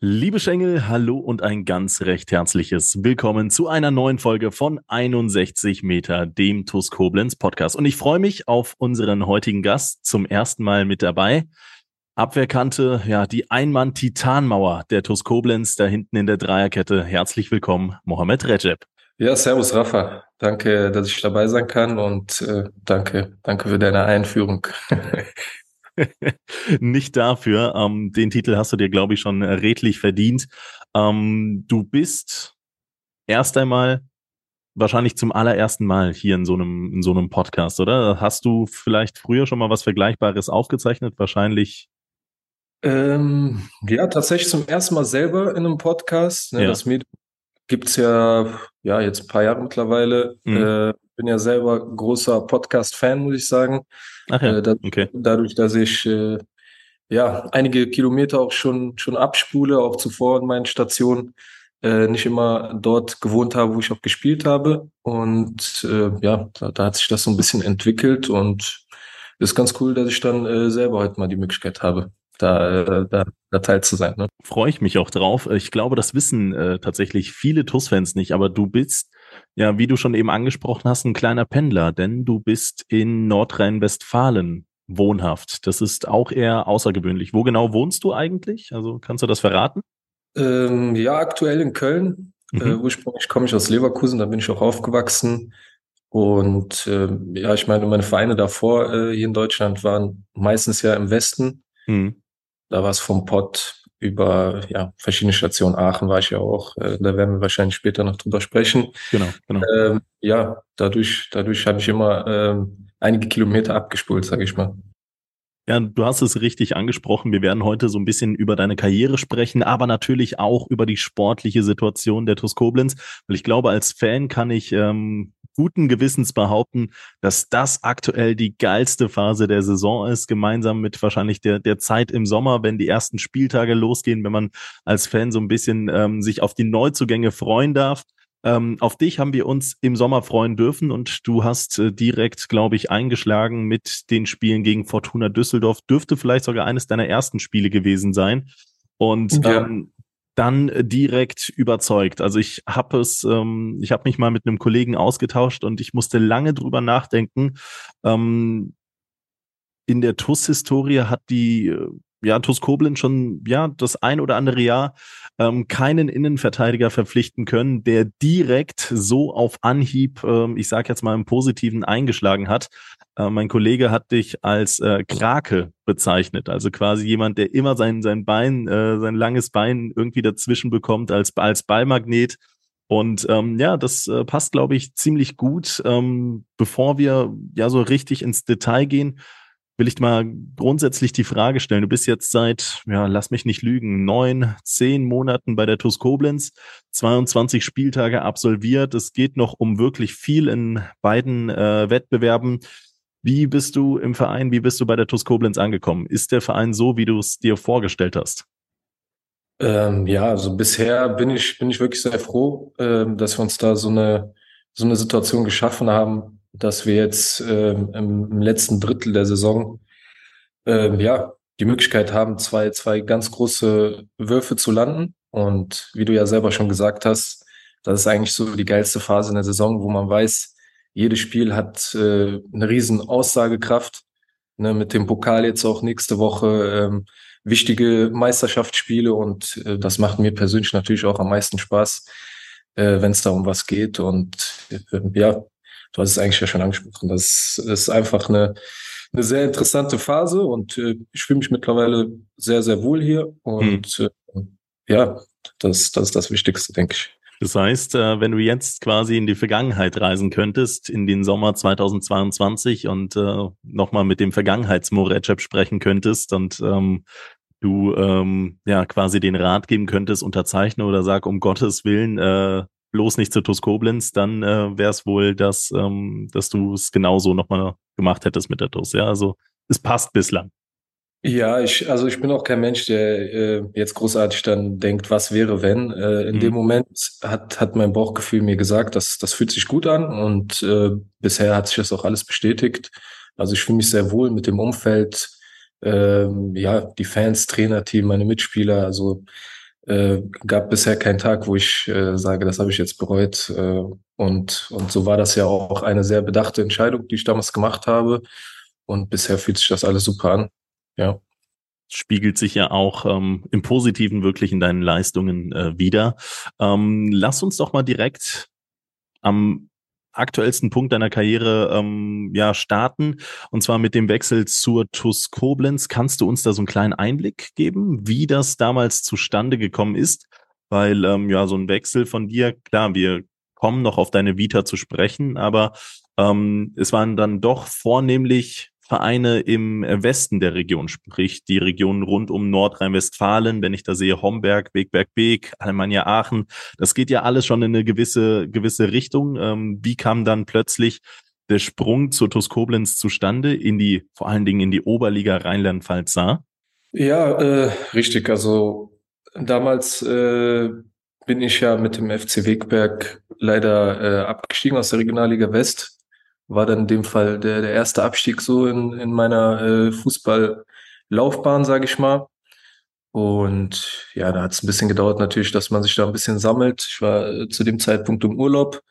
Liebe Schengel, hallo und ein ganz recht herzliches Willkommen zu einer neuen Folge von 61 Meter, dem TUS Koblenz Podcast. Und ich freue mich auf unseren heutigen Gast zum ersten Mal mit dabei. Abwehrkante, ja, die Einmann-Titanmauer der TUS Koblenz, da hinten in der Dreierkette. Herzlich willkommen, Mohamed Recep. Ja, servus Rafa. Danke, dass ich dabei sein kann und äh, danke, danke für deine Einführung. Nicht dafür. Ähm, den Titel hast du dir, glaube ich, schon redlich verdient. Ähm, du bist erst einmal wahrscheinlich zum allerersten Mal hier in so einem, in so einem Podcast, oder? Hast du vielleicht früher schon mal was Vergleichbares aufgezeichnet? Wahrscheinlich. Ähm, ja, tatsächlich zum ersten Mal selber in einem Podcast. Ne, ja. Das Medium gibt's ja, ja, jetzt ein paar Jahre mittlerweile. Mhm. Äh, bin ja selber großer Podcast-Fan, muss ich sagen. Ach ja, äh, okay. Dadurch, dass ich äh, ja einige Kilometer auch schon schon abspule, auch zuvor in meinen Stationen, äh, nicht immer dort gewohnt habe, wo ich auch gespielt habe. Und äh, ja, da, da hat sich das so ein bisschen entwickelt und ist ganz cool, dass ich dann äh, selber heute mal die Möglichkeit habe, da, da, da teil zu sein. Ne? Freue ich mich auch drauf. Ich glaube, das wissen äh, tatsächlich viele TUS-Fans nicht, aber du bist ja, wie du schon eben angesprochen hast, ein kleiner Pendler, denn du bist in Nordrhein-Westfalen wohnhaft. Das ist auch eher außergewöhnlich. Wo genau wohnst du eigentlich? Also kannst du das verraten? Ähm, ja, aktuell in Köln. Mhm. Äh, ursprünglich komme ich aus Leverkusen, da bin ich auch aufgewachsen. Und äh, ja, ich meine, meine Vereine davor äh, hier in Deutschland waren meistens ja im Westen. Mhm. Da war es vom Pott über ja, verschiedene Stationen. Aachen war ich ja auch, äh, da werden wir wahrscheinlich später noch drüber sprechen. Genau, genau. Ähm, ja, dadurch, dadurch habe ich immer ähm, einige Kilometer abgespult, sage ich mal. Ja, du hast es richtig angesprochen. Wir werden heute so ein bisschen über deine Karriere sprechen, aber natürlich auch über die sportliche Situation der TuS Koblenz. Weil ich glaube, als Fan kann ich ähm, guten Gewissens behaupten, dass das aktuell die geilste Phase der Saison ist, gemeinsam mit wahrscheinlich der, der Zeit im Sommer, wenn die ersten Spieltage losgehen, wenn man als Fan so ein bisschen ähm, sich auf die Neuzugänge freuen darf. Ähm, auf dich haben wir uns im Sommer freuen dürfen und du hast äh, direkt, glaube ich, eingeschlagen mit den Spielen gegen Fortuna Düsseldorf. Dürfte vielleicht sogar eines deiner ersten Spiele gewesen sein. Und ja. ähm, dann direkt überzeugt. Also ich habe es, ähm, ich habe mich mal mit einem Kollegen ausgetauscht und ich musste lange drüber nachdenken. Ähm, in der TUS-Historie hat die ja, TuS Koblenz schon ja das ein oder andere Jahr ähm, keinen Innenverteidiger verpflichten können, der direkt so auf Anhieb, ähm, ich sage jetzt mal im Positiven, eingeschlagen hat. Äh, mein Kollege hat dich als äh, Krake bezeichnet, also quasi jemand, der immer sein sein Bein, äh, sein langes Bein irgendwie dazwischen bekommt als als Ballmagnet. Und ähm, ja, das äh, passt, glaube ich, ziemlich gut. Ähm, bevor wir ja so richtig ins Detail gehen, will ich mal grundsätzlich die Frage stellen. Du bist jetzt seit, ja, lass mich nicht lügen, neun, zehn Monaten bei der TuS Koblenz, 22 Spieltage absolviert. Es geht noch um wirklich viel in beiden äh, Wettbewerben. Wie bist du im Verein, wie bist du bei der TuS Koblenz angekommen? Ist der Verein so, wie du es dir vorgestellt hast? Ähm, ja, also bisher bin ich, bin ich wirklich sehr froh, ähm, dass wir uns da so eine, so eine Situation geschaffen haben, dass wir jetzt ähm, im, letzten Drittel der Saison ähm, ja die Möglichkeit haben, zwei, zwei ganz große Würfe zu landen. Und wie du ja selber schon gesagt hast, das ist eigentlich so die geilste Phase in der Saison, wo man weiß, jedes Spiel hat äh, eine riesen Aussagekraft. Ne, mit dem Pokal jetzt auch nächste Woche ähm, wichtige Meisterschaftsspiele und äh, das macht mir persönlich natürlich auch am meisten Spaß, äh, wenn es da um was geht. Und äh, ja, du hast es eigentlich ja schon angesprochen. Das ist einfach eine, eine sehr interessante Phase und äh, ich fühle mich mittlerweile sehr, sehr wohl hier. Und mhm. äh, ja, das, das ist das Wichtigste, denke ich. Das heißt, äh, wenn du jetzt quasi in die Vergangenheit reisen könntest, in den Sommer 2022 und äh, nochmal mit dem Vergangenheitsmorecep sprechen könntest und ähm, du ähm, ja quasi den Rat geben könntest, unterzeichne oder sag um Gottes Willen, äh, bloß nicht zu TuS Koblenz, dann äh, wäre es wohl, dass, ähm, dass du es genauso nochmal gemacht hättest mit der TuS. Ja, also es passt bislang. Ja, ich, also ich bin auch kein Mensch, der äh, jetzt großartig dann denkt, was wäre, wenn. Äh, in mhm. dem Moment hat, hat mein Bauchgefühl mir gesagt, dass das fühlt sich gut an und äh, bisher hat sich das auch alles bestätigt. Also ich fühle mich sehr wohl mit dem Umfeld, äh, ja, die Fans, Trainerteam, meine Mitspieler. Also äh, gab bisher keinen Tag, wo ich äh, sage, das habe ich jetzt bereut. Äh, und, und so war das ja auch eine sehr bedachte Entscheidung, die ich damals gemacht habe. Und bisher fühlt sich das alles super an. Ja. Spiegelt sich ja auch ähm, im Positiven wirklich in deinen Leistungen äh, wieder. Ähm, lass uns doch mal direkt am aktuellsten Punkt deiner Karriere ähm, ja starten und zwar mit dem Wechsel zur TUS Koblenz. Kannst du uns da so einen kleinen Einblick geben, wie das damals zustande gekommen ist? Weil ähm, ja so ein Wechsel von dir, klar, wir kommen noch auf deine Vita zu sprechen, aber ähm, es waren dann doch vornehmlich Vereine im Westen der Region, sprich die Region rund um Nordrhein-Westfalen, wenn ich da sehe Homberg, Wegberg-Beek, Alemannia Aachen, das geht ja alles schon in eine gewisse, gewisse Richtung. Ähm, wie kam dann plötzlich der Sprung zur TuS Koblenz zustande in die, vor allen Dingen in die Oberliga Rheinland-Pfalz sah? Ja, äh, richtig. Also damals äh, bin ich ja mit dem FC Wegberg leider äh, abgestiegen aus der Regionalliga West war dann in dem Fall der, der erste Abstieg so in, in meiner äh, Fußballlaufbahn, sage ich mal. Und ja, da hat es ein bisschen gedauert natürlich, dass man sich da ein bisschen sammelt. Ich war äh, zu dem Zeitpunkt im Urlaub,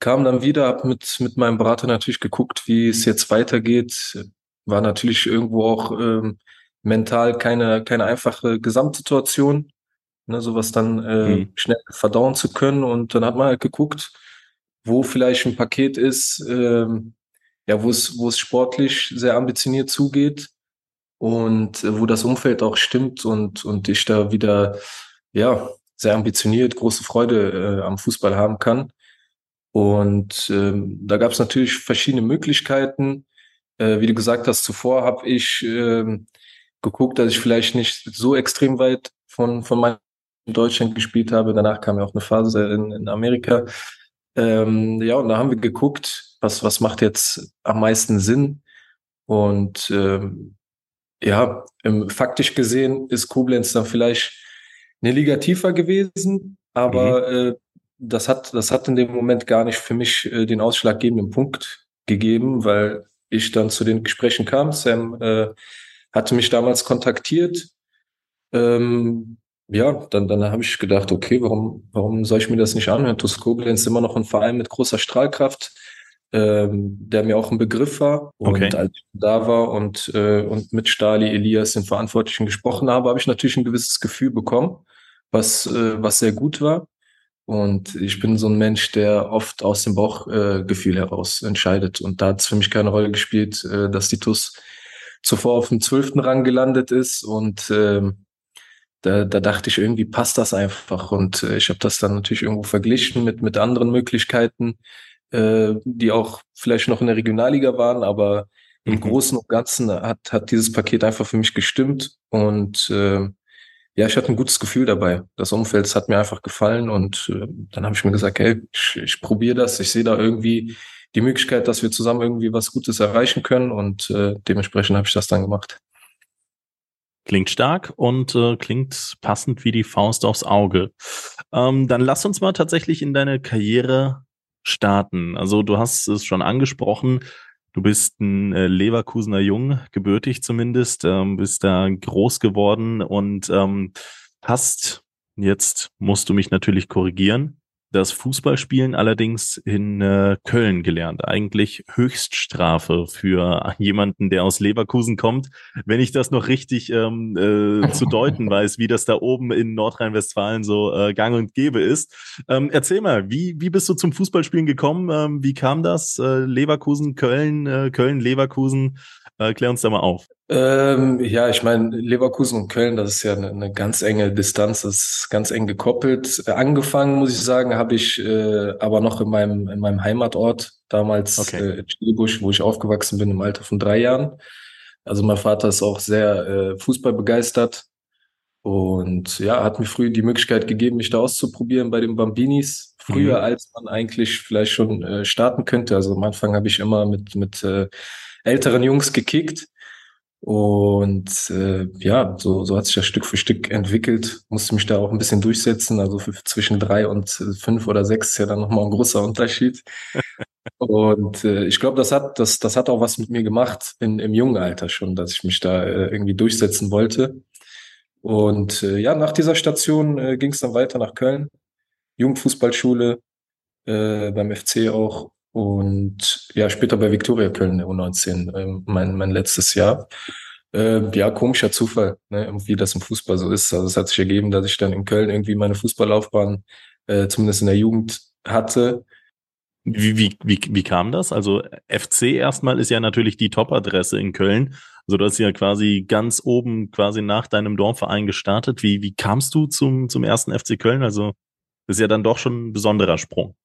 kam dann wieder, hab mit, mit meinem Berater natürlich geguckt, wie es jetzt weitergeht. War natürlich irgendwo auch ähm, mental keine, keine einfache Gesamtsituation, ne, sowas dann äh, mhm. schnell verdauen zu können. Und dann hat man halt geguckt, wo vielleicht ein Paket ist, ähm, ja, wo es, wo es sportlich sehr ambitioniert zugeht und äh, wo das Umfeld auch stimmt und, und ich da wieder, ja, sehr ambitioniert, große Freude äh, am Fußball haben kann. Und ähm, da gab es natürlich verschiedene Möglichkeiten. Äh, wie du gesagt hast, zuvor habe ich ähm, geguckt, dass ich vielleicht nicht so extrem weit von, von meinem Deutschland gespielt habe. Danach kam ja auch eine Phase in, in Amerika. Ähm, ja, und da haben wir geguckt, was, was macht jetzt am meisten Sinn. Und ähm, ja, ähm, faktisch gesehen ist Koblenz dann vielleicht eine Liga tiefer gewesen, aber mhm. äh, das hat, das hat in dem Moment gar nicht für mich äh, den ausschlaggebenden Punkt gegeben, weil ich dann zu den Gesprächen kam. Sam äh, hatte mich damals kontaktiert. Ähm, ja, dann, dann habe ich gedacht, okay, warum, warum soll ich mir das nicht anhören? TuS Koblenz ist immer noch ein Verein mit großer Strahlkraft, ähm, der mir auch ein Begriff war. Und okay. als ich da war und, äh, und mit Stali, Elias, den Verantwortlichen gesprochen habe, habe ich natürlich ein gewisses Gefühl bekommen, was, äh, was sehr gut war. Und ich bin so ein Mensch, der oft aus dem Bauchgefühl äh, heraus entscheidet. Und da hat es für mich keine Rolle gespielt, äh, dass die TUS zuvor auf dem zwölften Rang gelandet ist und ähm, da, da dachte ich, irgendwie passt das einfach. Und äh, ich habe das dann natürlich irgendwo verglichen mit, mit anderen Möglichkeiten, äh, die auch vielleicht noch in der Regionalliga waren, aber im mhm. Großen und Ganzen hat, hat dieses Paket einfach für mich gestimmt. Und äh, ja, ich hatte ein gutes Gefühl dabei. Das Umfeld hat mir einfach gefallen und äh, dann habe ich mir gesagt, hey, ich, ich probiere das. Ich sehe da irgendwie die Möglichkeit, dass wir zusammen irgendwie was Gutes erreichen können und äh, dementsprechend habe ich das dann gemacht. Klingt stark und äh, klingt passend wie die Faust aufs Auge. Ähm, dann lass uns mal tatsächlich in deine Karriere starten. Also du hast es schon angesprochen, du bist ein äh, Leverkusener Jung, gebürtig zumindest, ähm, bist da groß geworden und ähm, hast, jetzt musst du mich natürlich korrigieren, das Fußballspielen allerdings in äh, Köln gelernt. Eigentlich Höchststrafe für jemanden, der aus Leverkusen kommt. Wenn ich das noch richtig ähm, äh, zu deuten weiß, wie das da oben in Nordrhein-Westfalen so äh, gang und gäbe ist. Ähm, erzähl mal, wie, wie bist du zum Fußballspielen gekommen? Ähm, wie kam das? Äh, Leverkusen, Köln, äh, Köln, Leverkusen. Äh, klär uns da mal auf. Ähm, ja, ich meine, Leverkusen und Köln, das ist ja eine, eine, ganz enge Distanz, das ist ganz eng gekoppelt. Äh, angefangen, muss ich sagen, habe ich äh, aber noch in meinem, in meinem Heimatort, damals okay. äh, Chilibusch, wo ich aufgewachsen bin, im Alter von drei Jahren. Also mein Vater ist auch sehr äh, Fußball begeistert und ja, hat mir früh die Möglichkeit gegeben, mich da auszuprobieren bei den Bambinis früher, mhm. als man eigentlich vielleicht schon äh, starten könnte. Also am Anfang habe ich immer mit, mit äh, älteren Jungs gekickt. Und äh, ja, so, so hat sich das Stück für Stück entwickelt. Musste mich da auch ein bisschen durchsetzen. Also für, zwischen drei und äh, fünf oder sechs ist ja dann nochmal ein großer Unterschied. und äh, ich glaube, das hat, das, das hat auch was mit mir gemacht in, im jungen Alter schon, dass ich mich da äh, irgendwie durchsetzen wollte. Und äh, ja, nach dieser Station äh, ging es dann weiter nach Köln. Jugendfußballschule, äh, beim FC auch. Und ja, später bei Viktoria Köln, U19, äh, mein, mein letztes Jahr. Äh, ja, komischer Zufall, ne, wie das im Fußball so ist. Also es hat sich ergeben, dass ich dann in Köln irgendwie meine Fußballlaufbahn, äh, zumindest in der Jugend, hatte. Wie, wie, wie, wie kam das? Also FC erstmal ist ja natürlich die Top-Adresse in Köln. Also du hast ja quasi ganz oben, quasi nach deinem Dorfverein gestartet. Wie, wie kamst du zum, zum ersten FC Köln? Also ist ja dann doch schon ein besonderer Sprung.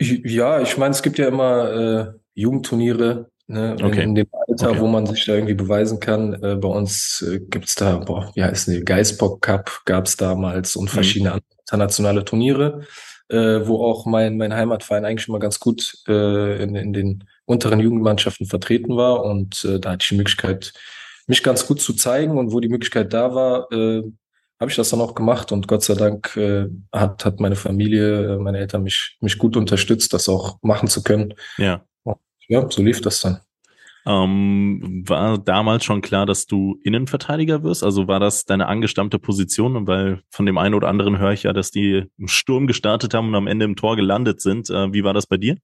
Ja, ich meine, es gibt ja immer äh, Jugendturniere ne, okay. in, dem Alter, okay. wo man sich da irgendwie beweisen kann. Äh, bei uns äh, gibt's da, boah, wie heißt die, Geisbock Cup gab's damals und mhm. verschiedene mhm. internationale Turniere, äh, wo auch mein, mein Heimatverein eigentlich immer ganz gut äh, in, in den unteren Jugendmannschaften vertreten war. Und äh, da hatte ich die Möglichkeit, mich ganz gut zu zeigen. Und wo die Möglichkeit da war, äh, habe ich das dann auch gemacht und Gott sei Dank äh, hat, hat meine Familie, äh, meine Eltern mich, mich gut unterstützt, das auch machen zu können. Ja. ja, so lief das dann. Ähm, war damals schon klar, dass du Innenverteidiger wirst? Also war das deine angestammte Position? Und weil von dem einen oder anderen höre ich ja, dass die im Sturm gestartet haben und am Ende im Tor gelandet sind. Äh, wie war das bei dir?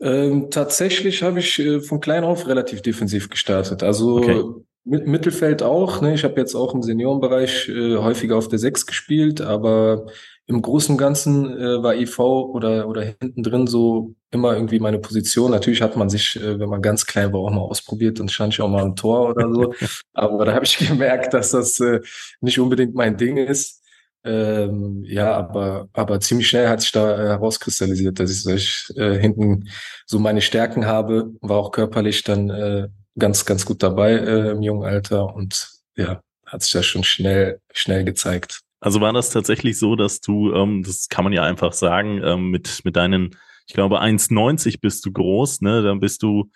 Ähm, tatsächlich habe ich äh, von klein auf relativ defensiv gestartet. Also okay. Mittelfeld auch. Ne? Ich habe jetzt auch im Seniorenbereich äh, häufiger auf der Sechs gespielt, aber im Großen und Ganzen äh, war EV oder, oder hinten drin so immer irgendwie meine Position. Natürlich hat man sich, äh, wenn man ganz klein war, auch mal ausprobiert und stand ich auch mal im Tor oder so. aber da habe ich gemerkt, dass das äh, nicht unbedingt mein Ding ist. Ähm, ja, aber, aber ziemlich schnell hat sich da herauskristallisiert, dass ich, dass ich äh, hinten so meine Stärken habe, war auch körperlich dann äh, ganz, ganz gut dabei äh, im jungen Alter und ja, hat sich das schon schnell, schnell gezeigt. Also war das tatsächlich so, dass du, ähm, das kann man ja einfach sagen, ähm, mit, mit deinen, ich glaube, 1,90 bist du groß, ne? Dann bist du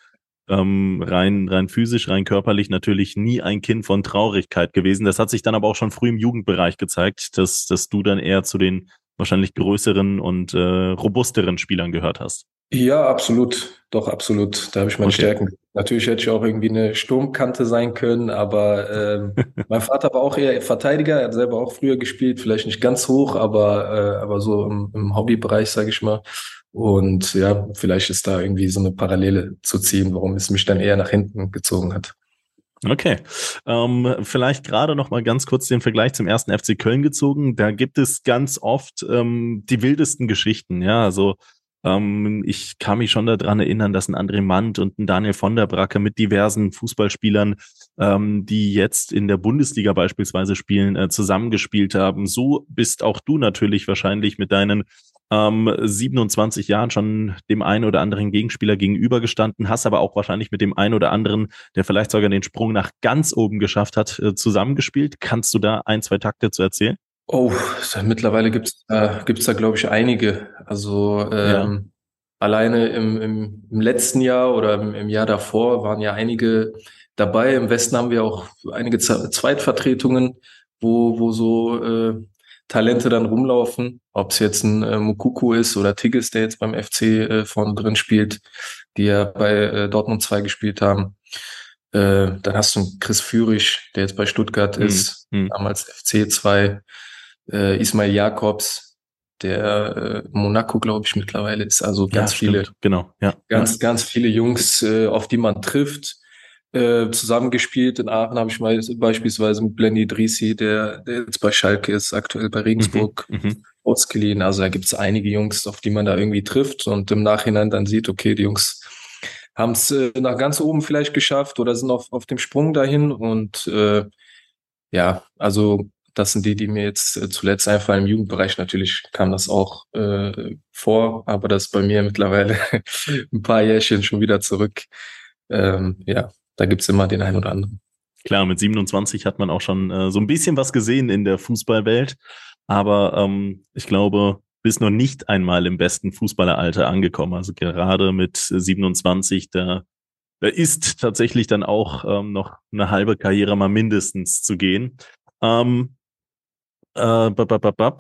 ähm, rein, rein physisch, rein körperlich natürlich nie ein Kind von Traurigkeit gewesen. Das hat sich dann aber auch schon früh im Jugendbereich gezeigt, dass, dass du dann eher zu den wahrscheinlich größeren und äh, robusteren Spielern gehört hast. Ja, absolut. Doch, absolut. Da habe ich meine okay. Stärken. Natürlich hätte ich auch irgendwie eine Sturmkante sein können, aber ähm, mein Vater war auch eher Verteidiger. Er hat selber auch früher gespielt, vielleicht nicht ganz hoch, aber, äh, aber so im, im Hobbybereich, sage ich mal. Und ja, vielleicht ist da irgendwie so eine Parallele zu ziehen, warum es mich dann eher nach hinten gezogen hat. Okay, ähm, vielleicht gerade noch mal ganz kurz den Vergleich zum ersten FC Köln gezogen. Da gibt es ganz oft ähm, die wildesten Geschichten. Ja, also ähm, ich kann mich schon daran erinnern, dass ein André Mand und ein Daniel von der Bracke mit diversen Fußballspielern, ähm, die jetzt in der Bundesliga beispielsweise spielen, äh, zusammengespielt haben. So bist auch du natürlich wahrscheinlich mit deinen ähm, 27 Jahren schon dem einen oder anderen Gegenspieler gegenübergestanden, hast aber auch wahrscheinlich mit dem einen oder anderen, der vielleicht sogar den Sprung nach ganz oben geschafft hat, äh, zusammengespielt. Kannst du da ein, zwei Takte zu erzählen? Oh, mittlerweile gibt's da, gibt's da glaube ich einige. Also ähm, ja. alleine im, im, im letzten Jahr oder im, im Jahr davor waren ja einige dabei. Im Westen haben wir auch einige Zweitvertretungen, wo, wo so äh, Talente dann rumlaufen. Ob es jetzt ein äh, Mukuku ist oder Tigges, der jetzt beim FC äh, vorne drin spielt, die ja bei äh, Dortmund 2 gespielt haben. Äh, dann hast du einen Chris Führig, der jetzt bei Stuttgart mhm. ist, mhm. damals FC 2 äh, Ismail Jakobs, der äh, Monaco, glaube ich, mittlerweile ist. Also ganz ja, viele, genau, ja. Ganz, ja. ganz viele Jungs, äh, auf die man trifft. Äh, zusammengespielt. In Aachen habe ich mal beispielsweise mit Blenny Drisi, der, der jetzt bei Schalke ist, aktuell bei Regensburg, mhm, mhm. ausgeliehen. Also da gibt es einige Jungs, auf die man da irgendwie trifft und im Nachhinein dann sieht, okay, die Jungs haben es äh, nach ganz oben vielleicht geschafft oder sind auf, auf dem Sprung dahin. Und äh, ja, also das sind die, die mir jetzt äh, zuletzt einfallen. Im Jugendbereich natürlich kam das auch äh, vor, aber das ist bei mir mittlerweile ein paar Jährchen schon wieder zurück. Ähm, ja, da gibt's immer den einen oder anderen. Klar, mit 27 hat man auch schon äh, so ein bisschen was gesehen in der Fußballwelt. Aber ähm, ich glaube, bist noch nicht einmal im besten Fußballeralter angekommen. Also gerade mit 27, da, da ist tatsächlich dann auch ähm, noch eine halbe Karriere mal mindestens zu gehen. Ähm, äh,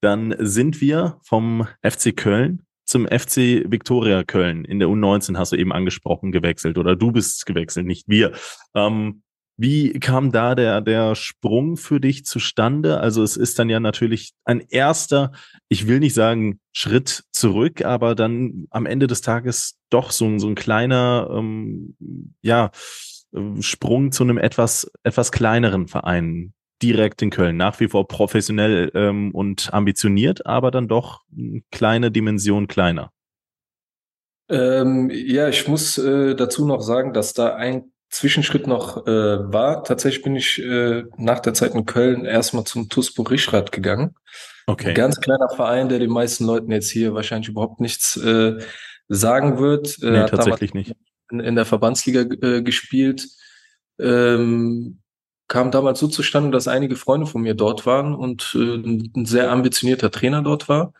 dann sind wir vom FC Köln zum FC Viktoria Köln in der U19 hast du eben angesprochen gewechselt oder du bist gewechselt, nicht wir. Ähm, wie kam da der, der Sprung für dich zustande? Also es ist dann ja natürlich ein erster, ich will nicht sagen Schritt zurück, aber dann am Ende des Tages doch so, ein so ein kleiner, ähm, ja, Sprung zu einem etwas, etwas kleineren Verein direkt in Köln. Nach wie vor professionell ähm, und ambitioniert, aber dann doch kleine Dimension kleiner. Ähm, ja, ich muss äh, dazu noch sagen, dass da ein Zwischenschritt noch äh, war. Tatsächlich bin ich äh, nach der Zeit in Köln erstmal zum TuSpo Rischrad gegangen. Okay. Ein ganz kleiner Verein, der den meisten Leuten jetzt hier wahrscheinlich überhaupt nichts äh, sagen wird. Äh, nee, tatsächlich nicht. In, in, der Verbandsliga äh, gespielt. Ähm, kam damals so zustande, dass einige Freunde von mir dort waren und äh, ein sehr ambitionierter Trainer dort war.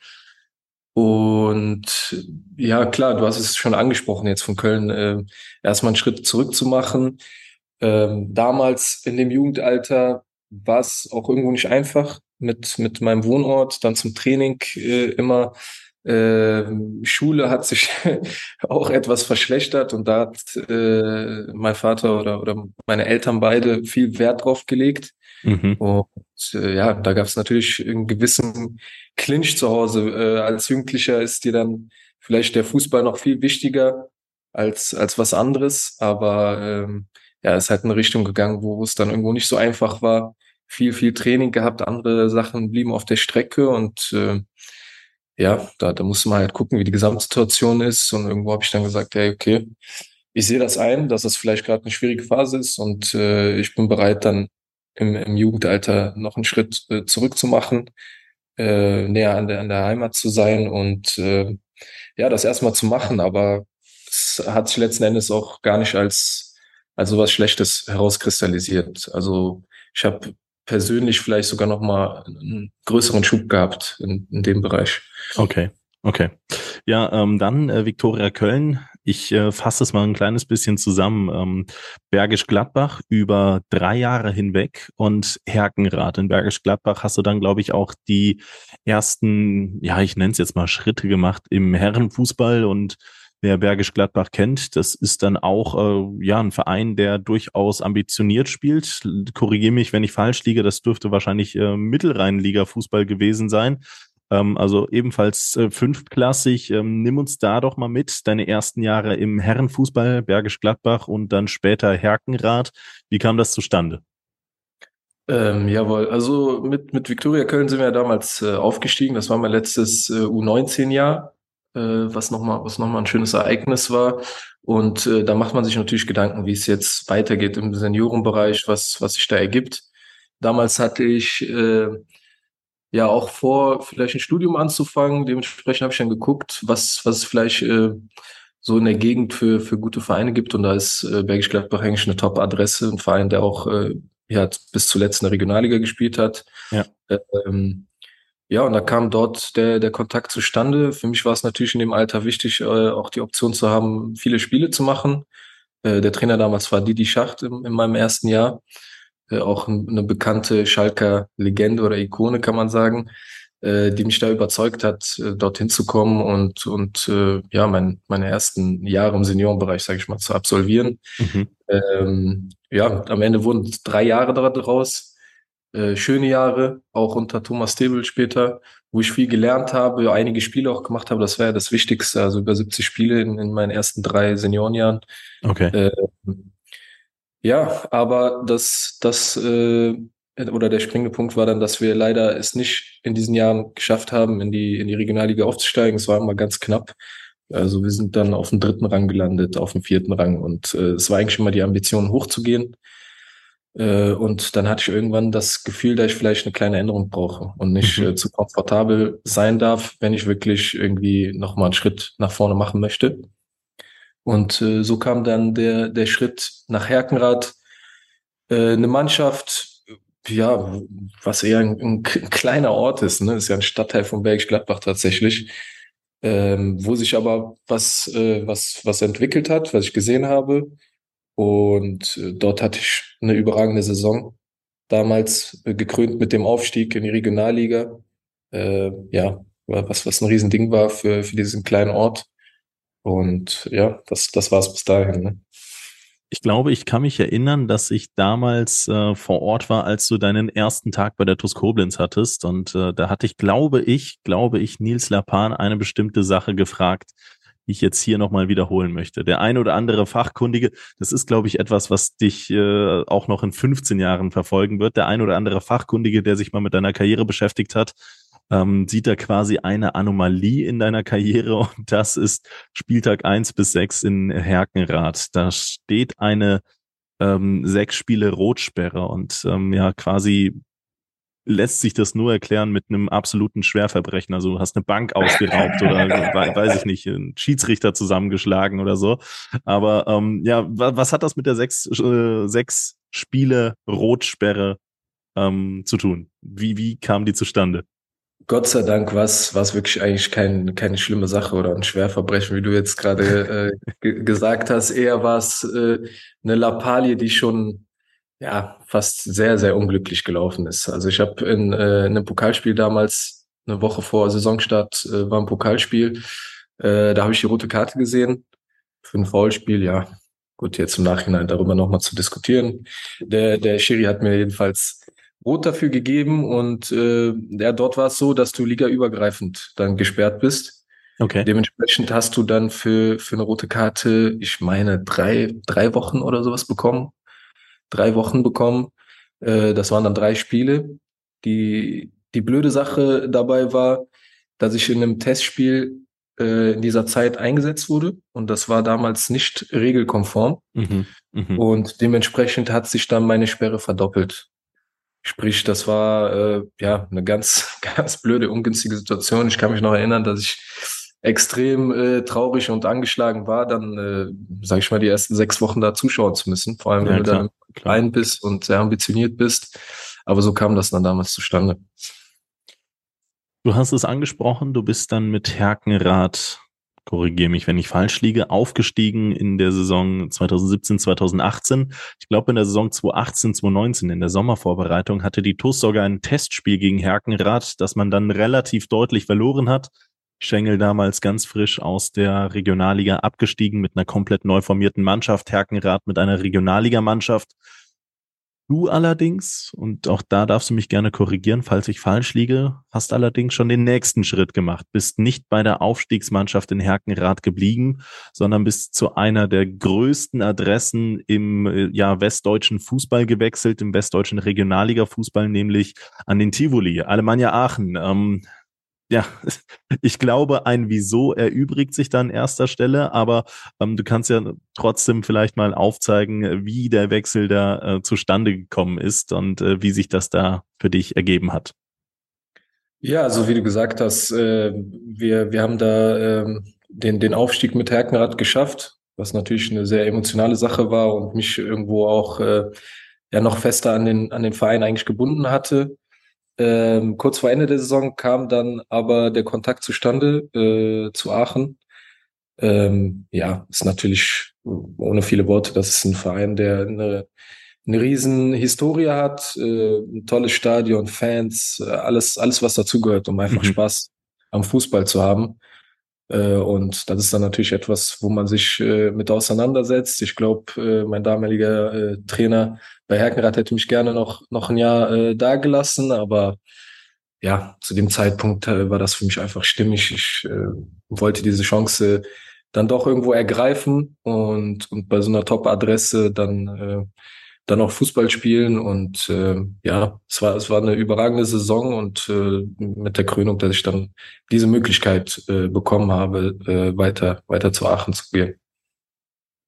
Und ja, klar, du hast es schon angesprochen jetzt von Köln, äh, erstmal einen Schritt zurück zu machen. Ähm, damals in dem Jugendalter war es auch irgendwo nicht einfach mit, mit meinem Wohnort, dann zum Training äh, immer. Äh, Schule hat sich auch etwas verschlechtert und da hat äh, mein Vater oder, oder meine Eltern beide viel Wert drauf gelegt. Mhm. Und äh, ja, da gab es natürlich einen gewissen Clinch zu Hause. Äh, als Jugendlicher ist dir dann vielleicht der Fußball noch viel wichtiger als, als was anderes. Aber ähm, ja, es ist halt in eine Richtung gegangen, wo es dann irgendwo nicht so einfach war. Viel, viel Training gehabt, andere Sachen blieben auf der Strecke und äh, ja, da, da muss man halt gucken, wie die Gesamtsituation ist. Und irgendwo habe ich dann gesagt, hey, okay, ich sehe das ein, dass das vielleicht gerade eine schwierige Phase ist und äh, ich bin bereit, dann im, im Jugendalter noch einen Schritt äh, zurück zu machen, äh, näher an der, an der Heimat zu sein und äh, ja, das erstmal zu machen. Aber es hat sich letzten Endes auch gar nicht als, als sowas Schlechtes herauskristallisiert. Also ich habe persönlich vielleicht sogar noch mal einen größeren Schub gehabt in, in dem Bereich. Okay, okay. Ja, ähm, dann äh, Viktoria Köln ich äh, fasse es mal ein kleines bisschen zusammen. Ähm, Bergisch Gladbach über drei Jahre hinweg und Herkenrath. In Bergisch Gladbach hast du dann, glaube ich, auch die ersten, ja, ich nenne es jetzt mal Schritte gemacht im Herrenfußball und wer Bergisch Gladbach kennt, das ist dann auch äh, ja ein Verein, der durchaus ambitioniert spielt. Korrigiere mich, wenn ich falsch liege, das dürfte wahrscheinlich äh, Mittelrheinliga Fußball gewesen sein. Ähm, also ebenfalls äh, fünftklassig. Ähm, nimm uns da doch mal mit, deine ersten Jahre im Herrenfußball, Bergisch Gladbach und dann später Herkenrath. Wie kam das zustande? Ähm, jawohl, also mit, mit Viktoria Köln sind wir ja damals äh, aufgestiegen. Das war mein letztes äh, U19-Jahr, äh, was nochmal was noch mal ein schönes Ereignis war. Und äh, da macht man sich natürlich Gedanken, wie es jetzt weitergeht im Seniorenbereich, was, was sich da ergibt. Damals hatte ich äh, ja auch vor, vielleicht ein Studium anzufangen. Dementsprechend habe ich dann geguckt, was, was es vielleicht äh, so in der Gegend für, für gute Vereine gibt. Und da ist äh, Bergisch Gladbach eigentlich eine Top-Adresse, ein Verein, der auch äh, ja, bis zuletzt in der Regionalliga gespielt hat. Ja. Ähm, ja, und da kam dort der, der Kontakt zustande. Für mich war es natürlich in dem Alter wichtig, äh, auch die Option zu haben, viele Spiele zu machen. Äh, der Trainer damals war Didi Schacht in, in meinem ersten Jahr äh, auch eine bekannte Schalker Legende oder Ikone, kann man sagen, äh, die mich da überzeugt hat, äh, dorthin zu kommen und, und äh, ja, mein, meine ersten Jahre im Seniorenbereich, sage ich mal, zu absolvieren. Mhm. Ähm, ja, am Ende wurden drei Jahre daraus. Äh, schöne Jahre, auch unter Thomas Tebel später, wo ich viel gelernt habe, einige Spiele auch gemacht habe. Das war ja das Wichtigste, also über 70 Spiele in, in meinen ersten drei Seniorenjahren. Okay. Äh, ja, aber das, das äh, oder der springende Punkt war dann, dass wir leider es nicht in diesen Jahren geschafft haben, in die, in die Regionalliga aufzusteigen. Es war immer ganz knapp. Also wir sind dann auf dem dritten Rang gelandet, auf dem vierten Rang. Und äh, es war eigentlich immer die Ambition, hochzugehen. Äh, und dann hatte ich irgendwann das Gefühl, dass ich vielleicht eine kleine Änderung brauche und nicht mhm. äh, zu komfortabel sein darf, wenn ich wirklich irgendwie nochmal einen Schritt nach vorne machen möchte. Und äh, so kam dann der, der Schritt nach Herkenrath. Äh, eine Mannschaft, ja, was eher ein, ein kleiner Ort ist, ne? Ist ja ein Stadtteil von Bergisch Gladbach tatsächlich, ähm, wo sich aber was, äh, was, was entwickelt hat, was ich gesehen habe. Und äh, dort hatte ich eine überragende Saison. Damals äh, gekrönt mit dem Aufstieg in die Regionalliga. Äh, ja, was, was ein Riesending war für, für diesen kleinen Ort. Und ja, das, das war es bis dahin. Ne? Ich glaube, ich kann mich erinnern, dass ich damals äh, vor Ort war, als du deinen ersten Tag bei der TuS Koblenz hattest. Und äh, da hatte ich, glaube ich, glaube ich, Nils Lapan eine bestimmte Sache gefragt, ich jetzt hier nochmal wiederholen möchte. Der ein oder andere Fachkundige, das ist, glaube ich, etwas, was dich äh, auch noch in 15 Jahren verfolgen wird. Der ein oder andere Fachkundige, der sich mal mit deiner Karriere beschäftigt hat, ähm, sieht er quasi eine Anomalie in deiner Karriere und das ist Spieltag eins bis sechs in Herkenrath. Da steht eine ähm, sechs Spiele Rotsperre und ähm, ja quasi lässt sich das nur erklären mit einem absoluten Schwerverbrechen. Also du hast eine Bank ausgeraubt oder weiß ich nicht, einen Schiedsrichter zusammengeschlagen oder so. Aber ähm, ja, was hat das mit der sechs, äh, sechs Spiele Rotsperre ähm, zu tun? Wie, wie kam die zustande? Gott sei Dank war es wirklich eigentlich kein, keine schlimme Sache oder ein Schwerverbrechen, wie du jetzt gerade äh, gesagt hast. Eher war es äh, eine Lappalie, die schon ja fast sehr, sehr unglücklich gelaufen ist. Also ich habe in, äh, in einem Pokalspiel damals, eine Woche vor Saisonstart, äh, war ein Pokalspiel. Äh, da habe ich die rote Karte gesehen für ein Foulspiel. Ja, gut, jetzt im Nachhinein darüber nochmal zu diskutieren. Der, der Schiri hat mir jedenfalls Rot dafür gegeben und äh, ja, dort war es so, dass du ligaübergreifend dann gesperrt bist. Okay. Dementsprechend hast du dann für, für eine rote Karte, ich meine, drei, drei Wochen oder sowas bekommen. Drei Wochen bekommen. Äh, das waren dann drei Spiele. Die, die blöde Sache dabei war, dass ich in einem Testspiel äh, in dieser Zeit eingesetzt wurde und das war damals nicht regelkonform. Mhm, mh. Und dementsprechend hat sich dann meine Sperre verdoppelt. Sprich, das war äh, ja eine ganz, ganz blöde, ungünstige Situation. Ich kann mich noch erinnern, dass ich extrem äh, traurig und angeschlagen war, dann, äh, sage ich mal, die ersten sechs Wochen da zuschauen zu müssen. Vor allem, wenn ja, du dann klein bist und sehr ambitioniert bist. Aber so kam das dann damals zustande. Du hast es angesprochen, du bist dann mit Herkenrath korrigiere mich, wenn ich falsch liege, aufgestiegen in der Saison 2017, 2018. Ich glaube, in der Saison 2018, 2019, in der Sommervorbereitung, hatte die TUS sogar ein Testspiel gegen Herkenrath, das man dann relativ deutlich verloren hat. Schengel damals ganz frisch aus der Regionalliga abgestiegen mit einer komplett neu formierten Mannschaft, Herkenrath mit einer Regionalligamannschaft. Du allerdings, und auch da darfst du mich gerne korrigieren, falls ich falsch liege, hast allerdings schon den nächsten Schritt gemacht, bist nicht bei der Aufstiegsmannschaft in Herkenrath geblieben, sondern bist zu einer der größten Adressen im äh, ja, westdeutschen Fußball gewechselt, im westdeutschen Regionalliga-Fußball, nämlich an den Tivoli, Alemannia Aachen. Ähm, ja, ich glaube, ein Wieso erübrigt sich da an erster Stelle, aber ähm, du kannst ja trotzdem vielleicht mal aufzeigen, wie der Wechsel da äh, zustande gekommen ist und äh, wie sich das da für dich ergeben hat. Ja, also wie du gesagt hast, äh, wir, wir haben da äh, den, den Aufstieg mit Herkenrad geschafft, was natürlich eine sehr emotionale Sache war und mich irgendwo auch äh, ja noch fester an den, an den Verein eigentlich gebunden hatte. Ähm, kurz vor Ende der Saison kam dann aber der Kontakt zustande äh, zu Aachen. Ähm, ja, ist natürlich ohne viele Worte, das ist ein Verein, der eine, eine riesen Historie hat, äh, ein tolles Stadion, Fans, äh, alles, alles was dazugehört, um einfach mhm. Spaß am Fußball zu haben. Äh, und das ist dann natürlich etwas, wo man sich äh, mit auseinandersetzt. Ich glaube, äh, mein damaliger Trainer bei Herkenrath hätte mich gerne noch, noch ein Jahr da gelassen, aber ja, zu dem Zeitpunkt war das für mich einfach stimmig. Ich wollte diese Chance dann doch irgendwo ergreifen und, und bei so einer Top-Adresse dann dann auch Fußball spielen und äh, ja, es war es war eine überragende Saison und äh, mit der Krönung, dass ich dann diese Möglichkeit äh, bekommen habe, äh, weiter weiter zu Aachen zu gehen.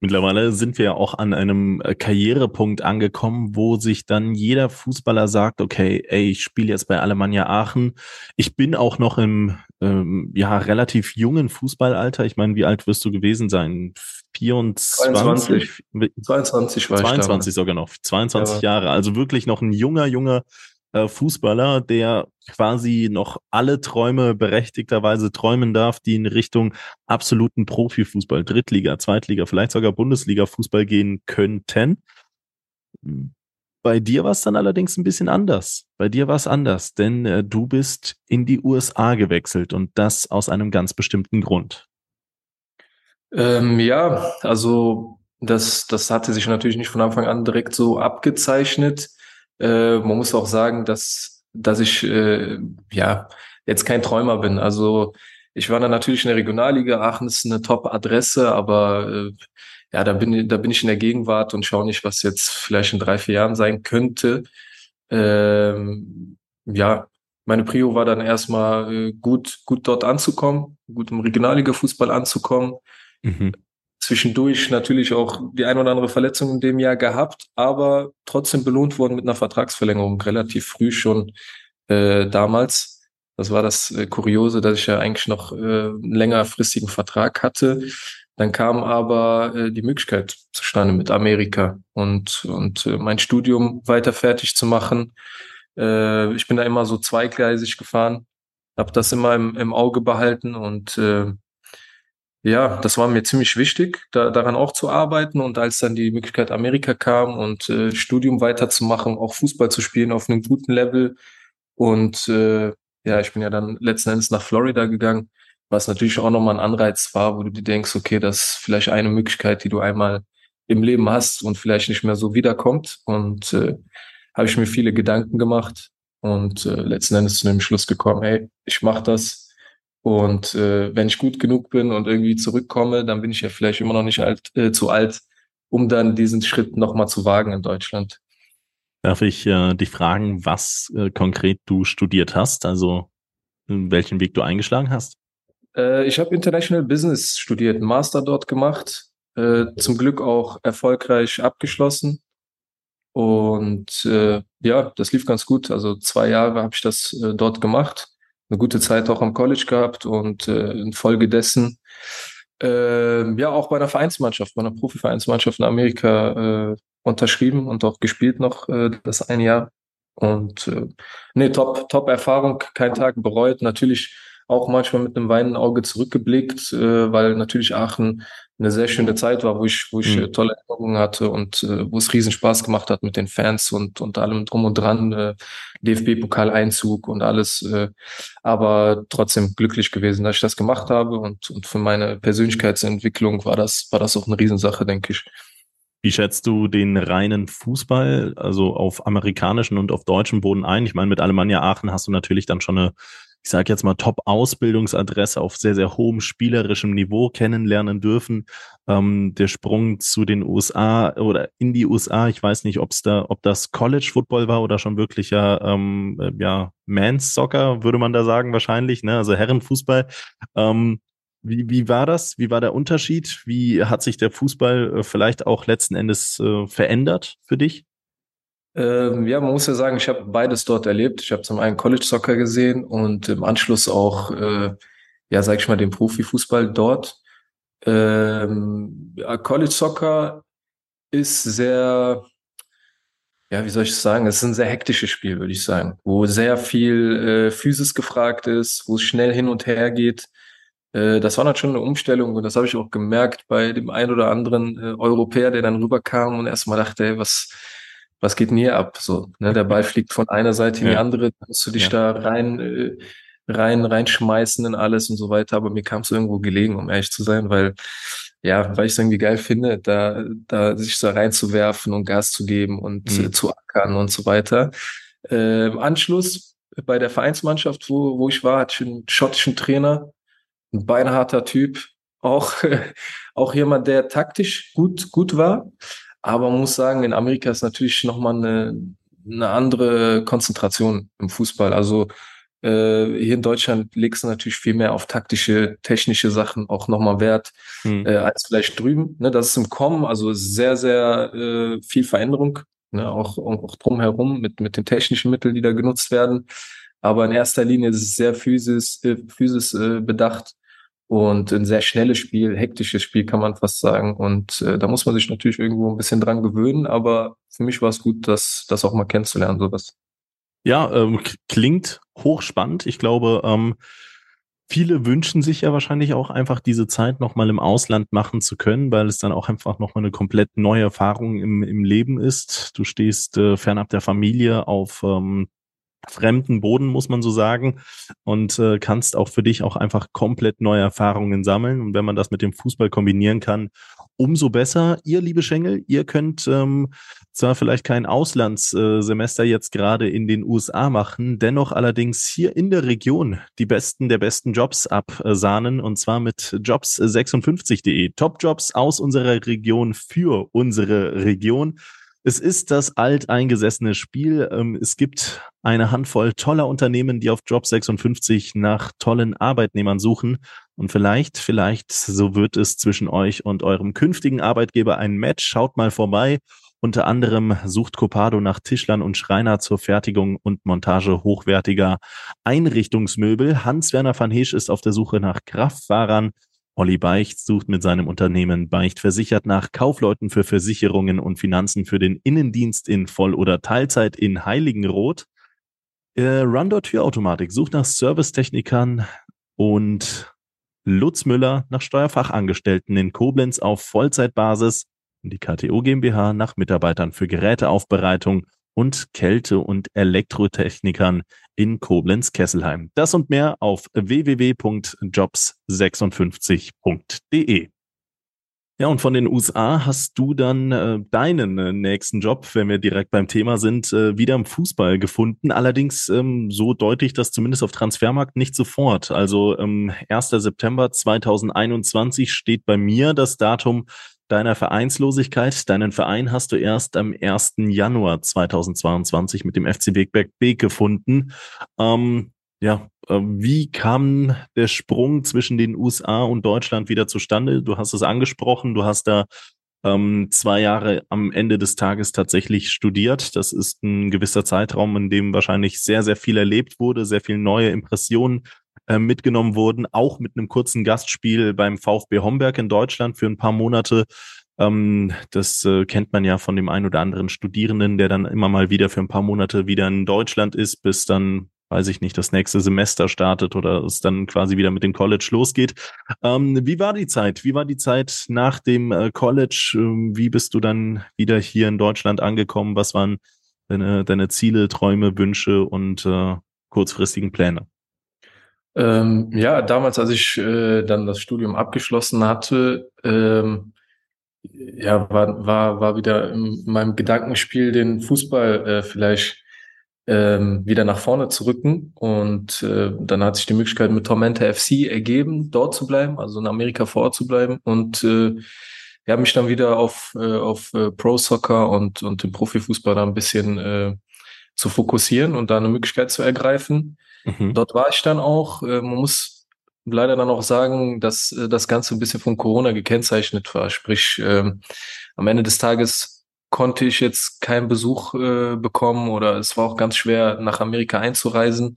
Mittlerweile sind wir ja auch an einem äh, Karrierepunkt angekommen, wo sich dann jeder Fußballer sagt, okay, ey, ich spiele jetzt bei Alemannia Aachen. Ich bin auch noch im ähm, ja relativ jungen Fußballalter. Ich meine, wie alt wirst du gewesen sein? 24. 22 war 22 sogar noch. 22 ja. Jahre. Also wirklich noch ein junger, junger äh, Fußballer, der quasi noch alle Träume berechtigterweise träumen darf, die in Richtung absoluten Profifußball, Drittliga, Zweitliga, vielleicht sogar Bundesliga Fußball gehen könnten. Bei dir war es dann allerdings ein bisschen anders. Bei dir war es anders, denn äh, du bist in die USA gewechselt und das aus einem ganz bestimmten Grund. Ähm, ja, also das, das hatte sich natürlich nicht von Anfang an direkt so abgezeichnet. Äh, man muss auch sagen, dass, dass ich äh, ja jetzt kein Träumer bin. Also ich war dann natürlich in der Regionalliga. Aachen ist eine Top-Adresse, aber äh, ja, da bin, da bin ich in der Gegenwart und schaue nicht, was jetzt vielleicht in drei, vier Jahren sein könnte. Ähm, ja, meine Prio war dann erstmal äh, gut, gut dort anzukommen, gut im Regionalliga-Fußball anzukommen. Mhm. Zwischendurch natürlich auch die ein oder andere Verletzung in dem Jahr gehabt, aber trotzdem belohnt worden mit einer Vertragsverlängerung relativ früh schon äh, damals. Das war das äh, Kuriose, dass ich ja eigentlich noch äh, einen längerfristigen Vertrag hatte. Dann kam aber äh, die Möglichkeit zustande mit Amerika und, und äh, mein Studium weiter fertig zu machen. Äh, ich bin da immer so zweigleisig gefahren, habe das immer im, im Auge behalten und äh, ja, das war mir ziemlich wichtig, da, daran auch zu arbeiten. Und als dann die Möglichkeit Amerika kam und äh, Studium weiterzumachen, auch Fußball zu spielen auf einem guten Level. Und äh, ja, ich bin ja dann letzten Endes nach Florida gegangen, was natürlich auch nochmal ein Anreiz war, wo du dir denkst, okay, das ist vielleicht eine Möglichkeit, die du einmal im Leben hast und vielleicht nicht mehr so wiederkommt. Und äh, habe ich mir viele Gedanken gemacht und äh, letzten Endes zu dem Schluss gekommen, hey, ich mache das und äh, wenn ich gut genug bin und irgendwie zurückkomme, dann bin ich ja vielleicht immer noch nicht alt, äh, zu alt, um dann diesen Schritt nochmal zu wagen in Deutschland. Darf ich äh, dich fragen, was äh, konkret du studiert hast, also welchen Weg du eingeschlagen hast? Äh, ich habe International Business studiert, Master dort gemacht, äh, zum Glück auch erfolgreich abgeschlossen. Und äh, ja, das lief ganz gut. Also zwei Jahre habe ich das äh, dort gemacht eine gute Zeit auch am College gehabt und äh, infolgedessen äh, ja auch bei einer Vereinsmannschaft, bei einer Profivereinsmannschaft in Amerika äh, unterschrieben und auch gespielt noch äh, das ein Jahr. Und äh, nee, top, top Erfahrung, kein Tag bereut. Natürlich auch manchmal mit einem weinenden Auge zurückgeblickt, äh, weil natürlich Aachen eine sehr schöne Zeit war, wo ich, wo ich mhm. tolle Erinnerungen hatte und äh, wo es riesen Spaß gemacht hat mit den Fans und, und allem drum und dran, äh, DFB-Pokaleinzug und alles. Äh, aber trotzdem glücklich gewesen, dass ich das gemacht habe und, und für meine Persönlichkeitsentwicklung war das, war das auch eine Riesensache, denke ich. Wie schätzt du den reinen Fußball, also auf amerikanischen und auf deutschem Boden ein? Ich meine, mit Alemannia Aachen hast du natürlich dann schon eine ich sage jetzt mal, Top-Ausbildungsadresse auf sehr, sehr hohem spielerischem Niveau kennenlernen dürfen. Ähm, der Sprung zu den USA oder in die USA, ich weiß nicht, ob es da, ob das College Football war oder schon wirklicher ähm, äh, ja, Men's Soccer, würde man da sagen, wahrscheinlich, ne? Also Herrenfußball. Ähm, wie, wie war das? Wie war der Unterschied? Wie hat sich der Fußball äh, vielleicht auch letzten Endes äh, verändert für dich? Ähm, ja, man muss ja sagen, ich habe beides dort erlebt. Ich habe zum einen College Soccer gesehen und im Anschluss auch, äh, ja, sag ich mal, den Profifußball dort. Ähm, ja, College Soccer ist sehr, ja, wie soll ich sagen, es ist ein sehr hektisches Spiel, würde ich sagen, wo sehr viel äh, Physis gefragt ist, wo es schnell hin und her geht. Äh, das war dann schon eine Umstellung und das habe ich auch gemerkt bei dem ein oder anderen äh, Europäer, der dann rüberkam und erstmal dachte, ey, was was geht denn hier ab? So, ne, der Ball fliegt von einer Seite in die andere, musst du dich ja. da rein, äh, rein, reinschmeißen in alles und so weiter. Aber mir kam es irgendwo gelegen, um ehrlich zu sein, weil, ja, weil ich es irgendwie geil finde, da, da sich so reinzuwerfen und Gas zu geben und mhm. äh, zu ackern und so weiter. Äh, Im Anschluss bei der Vereinsmannschaft, wo, wo ich war, hatte ich einen schottischen Trainer, ein beinharter Typ, auch, auch jemand, der taktisch gut, gut war, aber man muss sagen, in Amerika ist natürlich nochmal eine, eine andere Konzentration im Fußball. Also äh, hier in Deutschland legst du natürlich viel mehr auf taktische, technische Sachen auch nochmal Wert hm. äh, als vielleicht drüben. Ne, das ist im Kommen, also sehr, sehr äh, viel Veränderung, ne, auch, auch drumherum mit, mit den technischen Mitteln, die da genutzt werden. Aber in erster Linie ist es sehr physisch, äh, physisch äh, bedacht und ein sehr schnelles Spiel, hektisches Spiel kann man fast sagen. Und äh, da muss man sich natürlich irgendwo ein bisschen dran gewöhnen, aber für mich war es gut, das, das auch mal kennenzulernen, sowas. Ja, ähm, klingt hochspannend. Ich glaube, ähm, viele wünschen sich ja wahrscheinlich auch einfach diese Zeit nochmal im Ausland machen zu können, weil es dann auch einfach nochmal eine komplett neue Erfahrung im, im Leben ist. Du stehst äh, fernab der Familie auf ähm, fremden Boden, muss man so sagen, und äh, kannst auch für dich auch einfach komplett neue Erfahrungen sammeln. Und wenn man das mit dem Fußball kombinieren kann, umso besser. Ihr, liebe Schengel, ihr könnt ähm, zwar vielleicht kein Auslandssemester jetzt gerade in den USA machen, dennoch allerdings hier in der Region die besten der besten Jobs absahnen und zwar mit jobs56.de. Top-Jobs aus unserer Region für unsere Region. Es ist das alteingesessene Spiel. Ähm, es gibt eine Handvoll toller Unternehmen, die auf Job 56 nach tollen Arbeitnehmern suchen. Und vielleicht, vielleicht, so wird es zwischen euch und eurem künftigen Arbeitgeber ein Match. Schaut mal vorbei. Unter anderem sucht Copado nach Tischlern und Schreiner zur Fertigung und Montage hochwertiger Einrichtungsmöbel. Hans-Werner van Heesch ist auf der Suche nach Kraftfahrern. Olli Beicht sucht mit seinem Unternehmen Beicht versichert nach Kaufleuten für Versicherungen und Finanzen für den Innendienst in Voll- oder Teilzeit in Heiligenroth. Äh, Rundor Türautomatik sucht nach Servicetechnikern und Lutz Müller nach Steuerfachangestellten in Koblenz auf Vollzeitbasis und die KTO GmbH nach Mitarbeitern für Geräteaufbereitung und Kälte- und Elektrotechnikern in Koblenz-Kesselheim. Das und mehr auf www.jobs56.de. Ja, und von den USA hast du dann äh, deinen äh, nächsten Job, wenn wir direkt beim Thema sind, äh, wieder im Fußball gefunden. Allerdings ähm, so deutlich das zumindest auf Transfermarkt nicht sofort. Also ähm, 1. September 2021 steht bei mir das Datum deiner Vereinslosigkeit. Deinen Verein hast du erst am 1. Januar 2022 mit dem FC Wegberg B gefunden. Ähm, ja, äh, wie kam der Sprung zwischen den USA und Deutschland wieder zustande? Du hast es angesprochen, du hast da ähm, zwei Jahre am Ende des Tages tatsächlich studiert. Das ist ein gewisser Zeitraum, in dem wahrscheinlich sehr, sehr viel erlebt wurde, sehr viel neue Impressionen äh, mitgenommen wurden, auch mit einem kurzen Gastspiel beim VfB Homberg in Deutschland für ein paar Monate. Ähm, das äh, kennt man ja von dem einen oder anderen Studierenden, der dann immer mal wieder für ein paar Monate wieder in Deutschland ist, bis dann weiß ich nicht, das nächste Semester startet oder es dann quasi wieder mit dem College losgeht. Ähm, wie war die Zeit? Wie war die Zeit nach dem äh, College? Ähm, wie bist du dann wieder hier in Deutschland angekommen? Was waren deine, deine Ziele, Träume, Wünsche und äh, kurzfristigen Pläne? Ähm, ja, damals, als ich äh, dann das Studium abgeschlossen hatte, ähm, ja, war, war, war wieder in meinem Gedankenspiel, den Fußball äh, vielleicht ähm, wieder nach vorne zu rücken. Und äh, dann hat sich die Möglichkeit mit Tormenta FC ergeben, dort zu bleiben, also in Amerika vor Ort zu bleiben. Und äh, habe mich dann wieder auf, äh, auf äh, Pro Soccer und, und den Profifußball da ein bisschen äh, zu fokussieren und da eine Möglichkeit zu ergreifen. Mhm. Dort war ich dann auch. Äh, man muss leider dann auch sagen, dass äh, das Ganze ein bisschen von Corona gekennzeichnet war. Sprich, äh, am Ende des Tages konnte ich jetzt keinen Besuch äh, bekommen oder es war auch ganz schwer, nach Amerika einzureisen.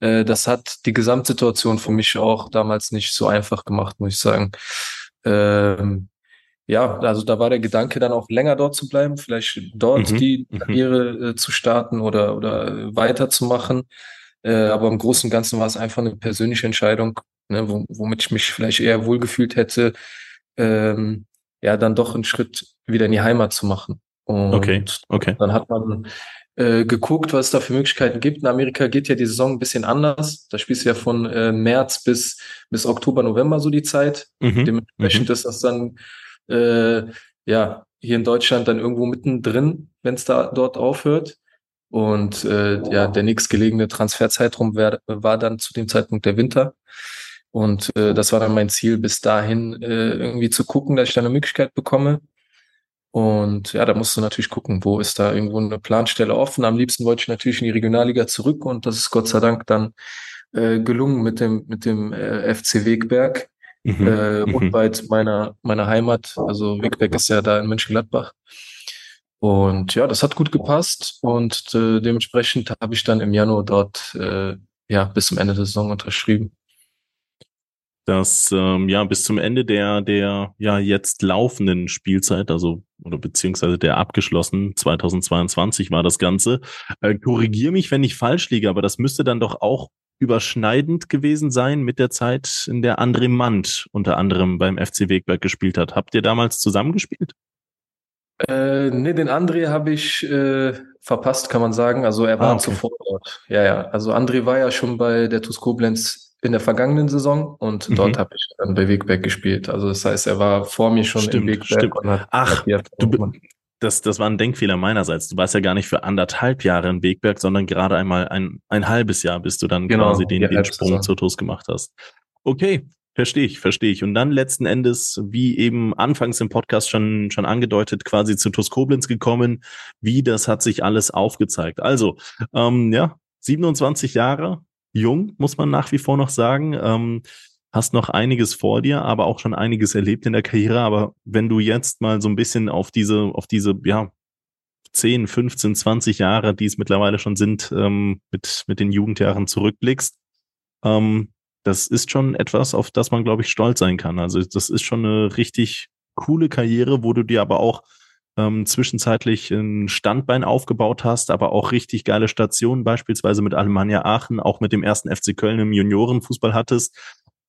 Das hat die Gesamtsituation für mich auch damals nicht so einfach gemacht, muss ich sagen. Ähm, ja, also da war der Gedanke dann auch länger dort zu bleiben, vielleicht dort mhm. die mhm. Karriere äh, zu starten oder, oder weiterzumachen. Äh, aber im Großen und Ganzen war es einfach eine persönliche Entscheidung, ne, womit ich mich vielleicht eher wohlgefühlt hätte, ähm, ja, dann doch einen Schritt wieder in die Heimat zu machen. Und okay, okay. dann hat man äh, geguckt, was es da für Möglichkeiten gibt. In Amerika geht ja die Saison ein bisschen anders. Da spielst du ja von äh, März bis, bis Oktober, November so die Zeit. Mhm, Dementsprechend mhm. ist das dann äh, ja hier in Deutschland dann irgendwo mittendrin, wenn es da dort aufhört. Und äh, ja, der nächstgelegene Transferzeitraum wär, war dann zu dem Zeitpunkt der Winter. Und äh, das war dann mein Ziel, bis dahin äh, irgendwie zu gucken, dass ich da eine Möglichkeit bekomme. Und ja, da musst du natürlich gucken, wo ist da irgendwo eine Planstelle offen. Am liebsten wollte ich natürlich in die Regionalliga zurück und das ist Gott sei Dank dann äh, gelungen mit dem mit dem äh, FC Wegberg mhm, äh, mhm. unweit meiner meiner Heimat. Also Wegberg ist ja da in Mönchengladbach. Und ja, das hat gut gepasst und äh, dementsprechend habe ich dann im Januar dort äh, ja bis zum Ende der Saison unterschrieben. dass ähm, ja bis zum Ende der der ja jetzt laufenden Spielzeit, also oder beziehungsweise der abgeschlossen 2022 war das Ganze. Äh, Korrigiere mich, wenn ich falsch liege, aber das müsste dann doch auch überschneidend gewesen sein mit der Zeit, in der André Mand unter anderem beim FC Wegberg gespielt hat. Habt ihr damals zusammengespielt? Äh, nee, den André habe ich äh, verpasst, kann man sagen. Also er war ah, okay. zuvor dort. Ja, ja. Also André war ja schon bei der TuS Koblenz in der vergangenen Saison und mhm. dort habe ich dann bei Wegberg gespielt. Also das heißt, er war vor mir schon stimmt, im Wegberg hat, Ach, hat du, das, das war ein Denkfehler meinerseits. Du warst ja gar nicht für anderthalb Jahre in Wegberg, sondern gerade einmal ein, ein halbes Jahr, bis du dann genau, quasi den, den Sprung zur TuS gemacht hast. Okay, Verstehe ich, verstehe ich. Und dann letzten Endes, wie eben anfangs im Podcast schon, schon angedeutet, quasi zu TuS Koblenz gekommen. Wie das hat sich alles aufgezeigt. Also, ähm, ja, 27 Jahre, jung, muss man nach wie vor noch sagen. Ähm, hast noch einiges vor dir, aber auch schon einiges erlebt in der Karriere. Aber wenn du jetzt mal so ein bisschen auf diese, auf diese, ja, 10, 15, 20 Jahre, die es mittlerweile schon sind, ähm, mit, mit den Jugendjahren zurückblickst, ähm, das ist schon etwas, auf das man, glaube ich, stolz sein kann. Also das ist schon eine richtig coole Karriere, wo du dir aber auch ähm, zwischenzeitlich ein Standbein aufgebaut hast, aber auch richtig geile Stationen, beispielsweise mit Alemannia Aachen, auch mit dem ersten FC Köln im Juniorenfußball hattest,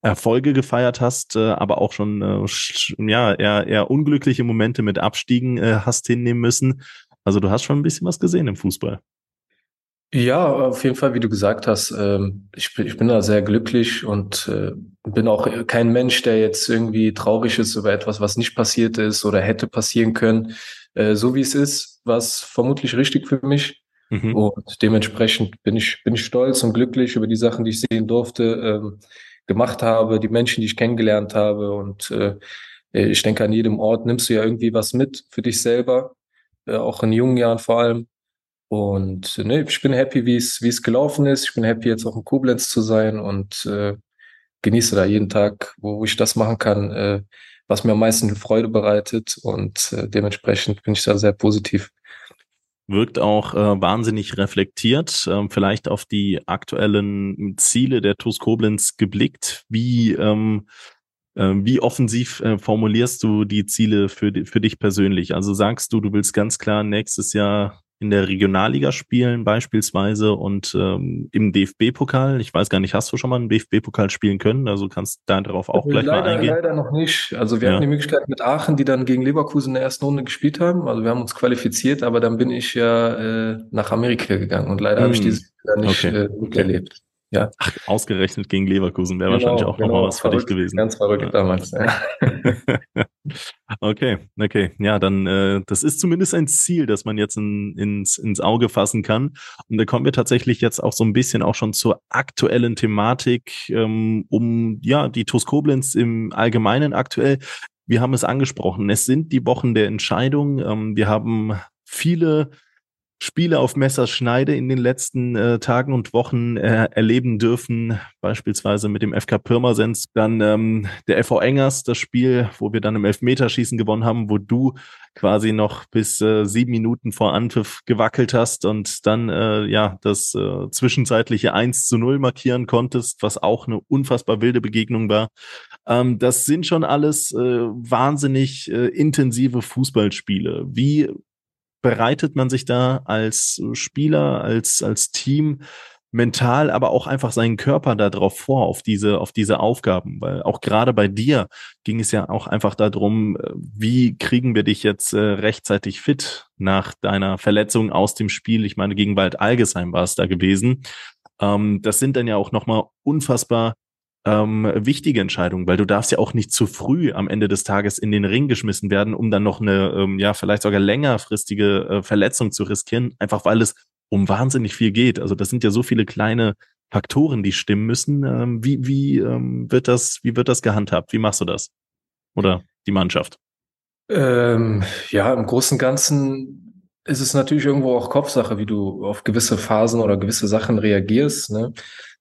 Erfolge gefeiert hast, äh, aber auch schon äh, ja eher, eher unglückliche Momente mit Abstiegen äh, hast hinnehmen müssen. Also du hast schon ein bisschen was gesehen im Fußball. Ja, auf jeden Fall, wie du gesagt hast, ähm, ich, bin, ich bin da sehr glücklich und äh, bin auch kein Mensch, der jetzt irgendwie traurig ist über etwas, was nicht passiert ist oder hätte passieren können. Äh, so wie es ist, war es vermutlich richtig für mich. Mhm. Und dementsprechend bin ich, bin ich stolz und glücklich über die Sachen, die ich sehen durfte, ähm, gemacht habe, die Menschen, die ich kennengelernt habe. Und äh, ich denke, an jedem Ort nimmst du ja irgendwie was mit für dich selber, auch in jungen Jahren vor allem. Und ne, ich bin happy, wie es gelaufen ist. Ich bin happy, jetzt auch in Koblenz zu sein und äh, genieße da jeden Tag, wo, ich das machen kann, äh, was mir am meisten Freude bereitet. Und äh, dementsprechend bin ich da sehr positiv. Wirkt auch äh, wahnsinnig reflektiert, äh, vielleicht auf die aktuellen Ziele der TuS Koblenz geblickt. Wie ähm, äh, wie offensiv äh, formulierst du die Ziele für, für dich persönlich? Also sagst du, du willst ganz klar nächstes Jahr in der Regionalliga spielen beispielsweise und ähm, im DFB-Pokal. Ich weiß gar nicht, hast du schon mal einen DFB-Pokal spielen können? Also kannst du darauf auch gleich leider, mal eingehen. Leider noch nicht. Also wir ja. hatten die Möglichkeit mit Aachen, die dann gegen Leverkusen in der ersten Runde gespielt haben. Also wir haben uns qualifiziert, aber dann bin ich ja äh, nach Amerika gegangen und leider hm. habe ich dieses Jahr nicht okay. äh, miterlebt. Ja. Ach, ausgerechnet gegen Leverkusen wäre genau, wahrscheinlich auch genau, nochmal was verrückt, für dich gewesen. Ganz verrückt damals. Ja. okay, okay. Ja, dann äh, das ist zumindest ein Ziel, das man jetzt in, ins, ins Auge fassen kann. Und da kommen wir tatsächlich jetzt auch so ein bisschen auch schon zur aktuellen Thematik ähm, um ja die TuS Koblenz im Allgemeinen aktuell. Wir haben es angesprochen. Es sind die Wochen der Entscheidung. Ähm, wir haben viele Spiele auf Messerschneide in den letzten äh, Tagen und Wochen äh, erleben dürfen, beispielsweise mit dem FK Pirmasens, dann ähm, der FV Engers, das Spiel, wo wir dann im Elfmeterschießen gewonnen haben, wo du quasi noch bis äh, sieben Minuten vor Anpfiff gewackelt hast und dann äh, ja das äh, zwischenzeitliche 1 zu 0 markieren konntest, was auch eine unfassbar wilde Begegnung war. Ähm, das sind schon alles äh, wahnsinnig äh, intensive Fußballspiele. Wie bereitet man sich da als Spieler, als, als Team mental, aber auch einfach seinen Körper darauf vor, auf diese, auf diese Aufgaben. Weil auch gerade bei dir ging es ja auch einfach darum, wie kriegen wir dich jetzt äh, rechtzeitig fit nach deiner Verletzung aus dem Spiel? Ich meine, gegen Wald Algesheim war es da gewesen. Ähm, das sind dann ja auch nochmal unfassbar ähm, wichtige Entscheidung, weil du darfst ja auch nicht zu früh am Ende des Tages in den Ring geschmissen werden, um dann noch eine, ähm, ja, vielleicht sogar längerfristige äh, Verletzung zu riskieren, einfach weil es um wahnsinnig viel geht. Also das sind ja so viele kleine Faktoren, die stimmen müssen. Ähm, wie wie ähm, wird das, wie wird das gehandhabt? Wie machst du das? Oder die Mannschaft? Ähm, ja, im Großen und Ganzen ist es natürlich irgendwo auch Kopfsache, wie du auf gewisse Phasen oder gewisse Sachen reagierst. Ne?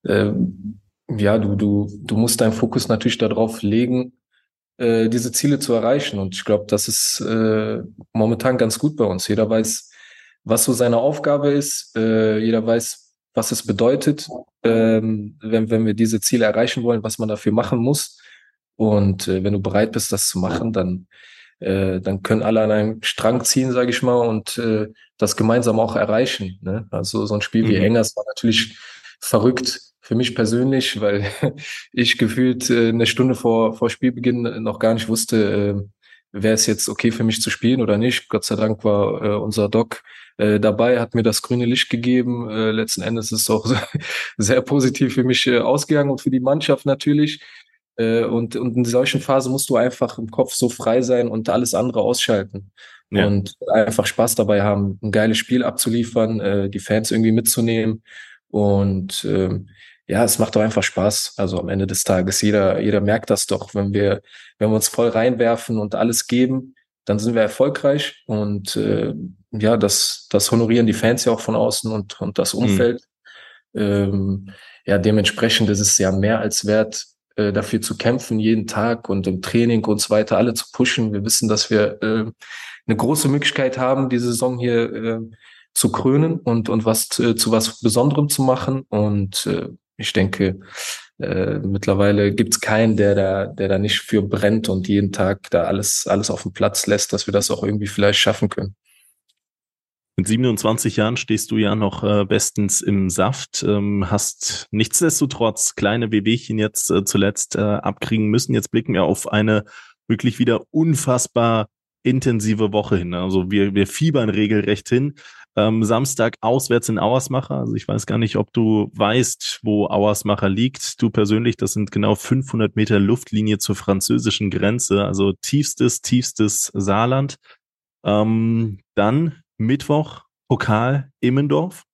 Ähm, ja, du, du, du musst deinen Fokus natürlich darauf legen, äh, diese Ziele zu erreichen. Und ich glaube, das ist äh, momentan ganz gut bei uns. Jeder weiß, was so seine Aufgabe ist. Äh, jeder weiß, was es bedeutet, ähm, wenn, wenn wir diese Ziele erreichen wollen, was man dafür machen muss. Und äh, wenn du bereit bist, das zu machen, dann, äh, dann können alle an einen Strang ziehen, sage ich mal, und äh, das gemeinsam auch erreichen. Ne? Also so ein Spiel mhm. wie Engers war natürlich verrückt für mich persönlich, weil ich gefühlt äh, eine Stunde vor, vor Spielbeginn noch gar nicht wusste, äh, wäre es jetzt okay für mich zu spielen oder nicht. Gott sei Dank war äh, unser Doc äh, dabei, hat mir das grüne Licht gegeben. Äh, letzten Endes ist es auch sehr positiv für mich äh, ausgegangen und für die Mannschaft natürlich. Äh, und, und in solchen Phasen musst du einfach im Kopf so frei sein und alles andere ausschalten. Ja. Und einfach Spaß dabei haben, ein geiles Spiel abzuliefern, äh, die Fans irgendwie mitzunehmen. Und ähm, ja, es macht doch einfach Spaß. Also am Ende des Tages, jeder, jeder merkt das doch, wenn wir, wenn wir uns voll reinwerfen und alles geben, dann sind wir erfolgreich. Und äh, ja, das, das honorieren die Fans ja auch von außen und, und das mhm. Umfeld. Mhm. Ähm, ja, dementsprechend ist es ja mehr als wert, äh, dafür zu kämpfen, jeden Tag und im Training und so weiter, alle zu pushen. Wir wissen, dass wir äh, eine große Möglichkeit haben, die Saison hier äh, zu krönen und, und was äh, zu was Besonderem zu machen. Und äh, ich denke, äh, mittlerweile gibt's keinen, der da, der da nicht für brennt und jeden Tag da alles, alles auf den Platz lässt, dass wir das auch irgendwie vielleicht schaffen können. Mit 27 Jahren stehst du ja noch äh, bestens im Saft, ähm, hast nichtsdestotrotz kleine Wehwehchen jetzt äh, zuletzt äh, abkriegen müssen. Jetzt blicken wir auf eine wirklich wieder unfassbar intensive Woche hin. Also wir, wir fiebern regelrecht hin. Ähm, Samstag auswärts in Auersmacher. Also ich weiß gar nicht, ob du weißt, wo Auersmacher liegt. Du persönlich, das sind genau 500 Meter Luftlinie zur französischen Grenze. Also tiefstes, tiefstes Saarland. Ähm, dann Mittwoch Pokal Immendorf.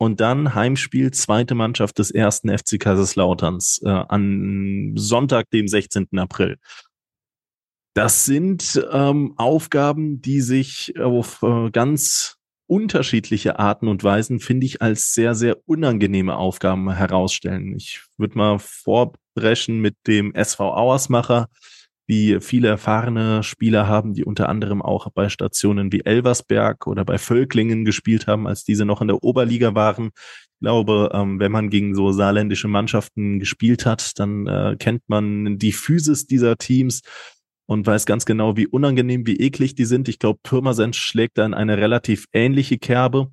Und dann Heimspiel, zweite Mannschaft des ersten FC Kaiserslauterns äh, an Sonntag, dem 16. April. Das sind ähm, Aufgaben, die sich auf äh, ganz unterschiedliche Arten und Weisen, finde ich, als sehr, sehr unangenehme Aufgaben herausstellen. Ich würde mal vorbrechen mit dem SV Auersmacher, die viele erfahrene Spieler haben, die unter anderem auch bei Stationen wie Elversberg oder bei Völklingen gespielt haben, als diese noch in der Oberliga waren. Ich glaube, ähm, wenn man gegen so saarländische Mannschaften gespielt hat, dann äh, kennt man die Physis dieser Teams und weiß ganz genau, wie unangenehm, wie eklig die sind. Ich glaube, Pirmasens schlägt dann eine relativ ähnliche Kerbe.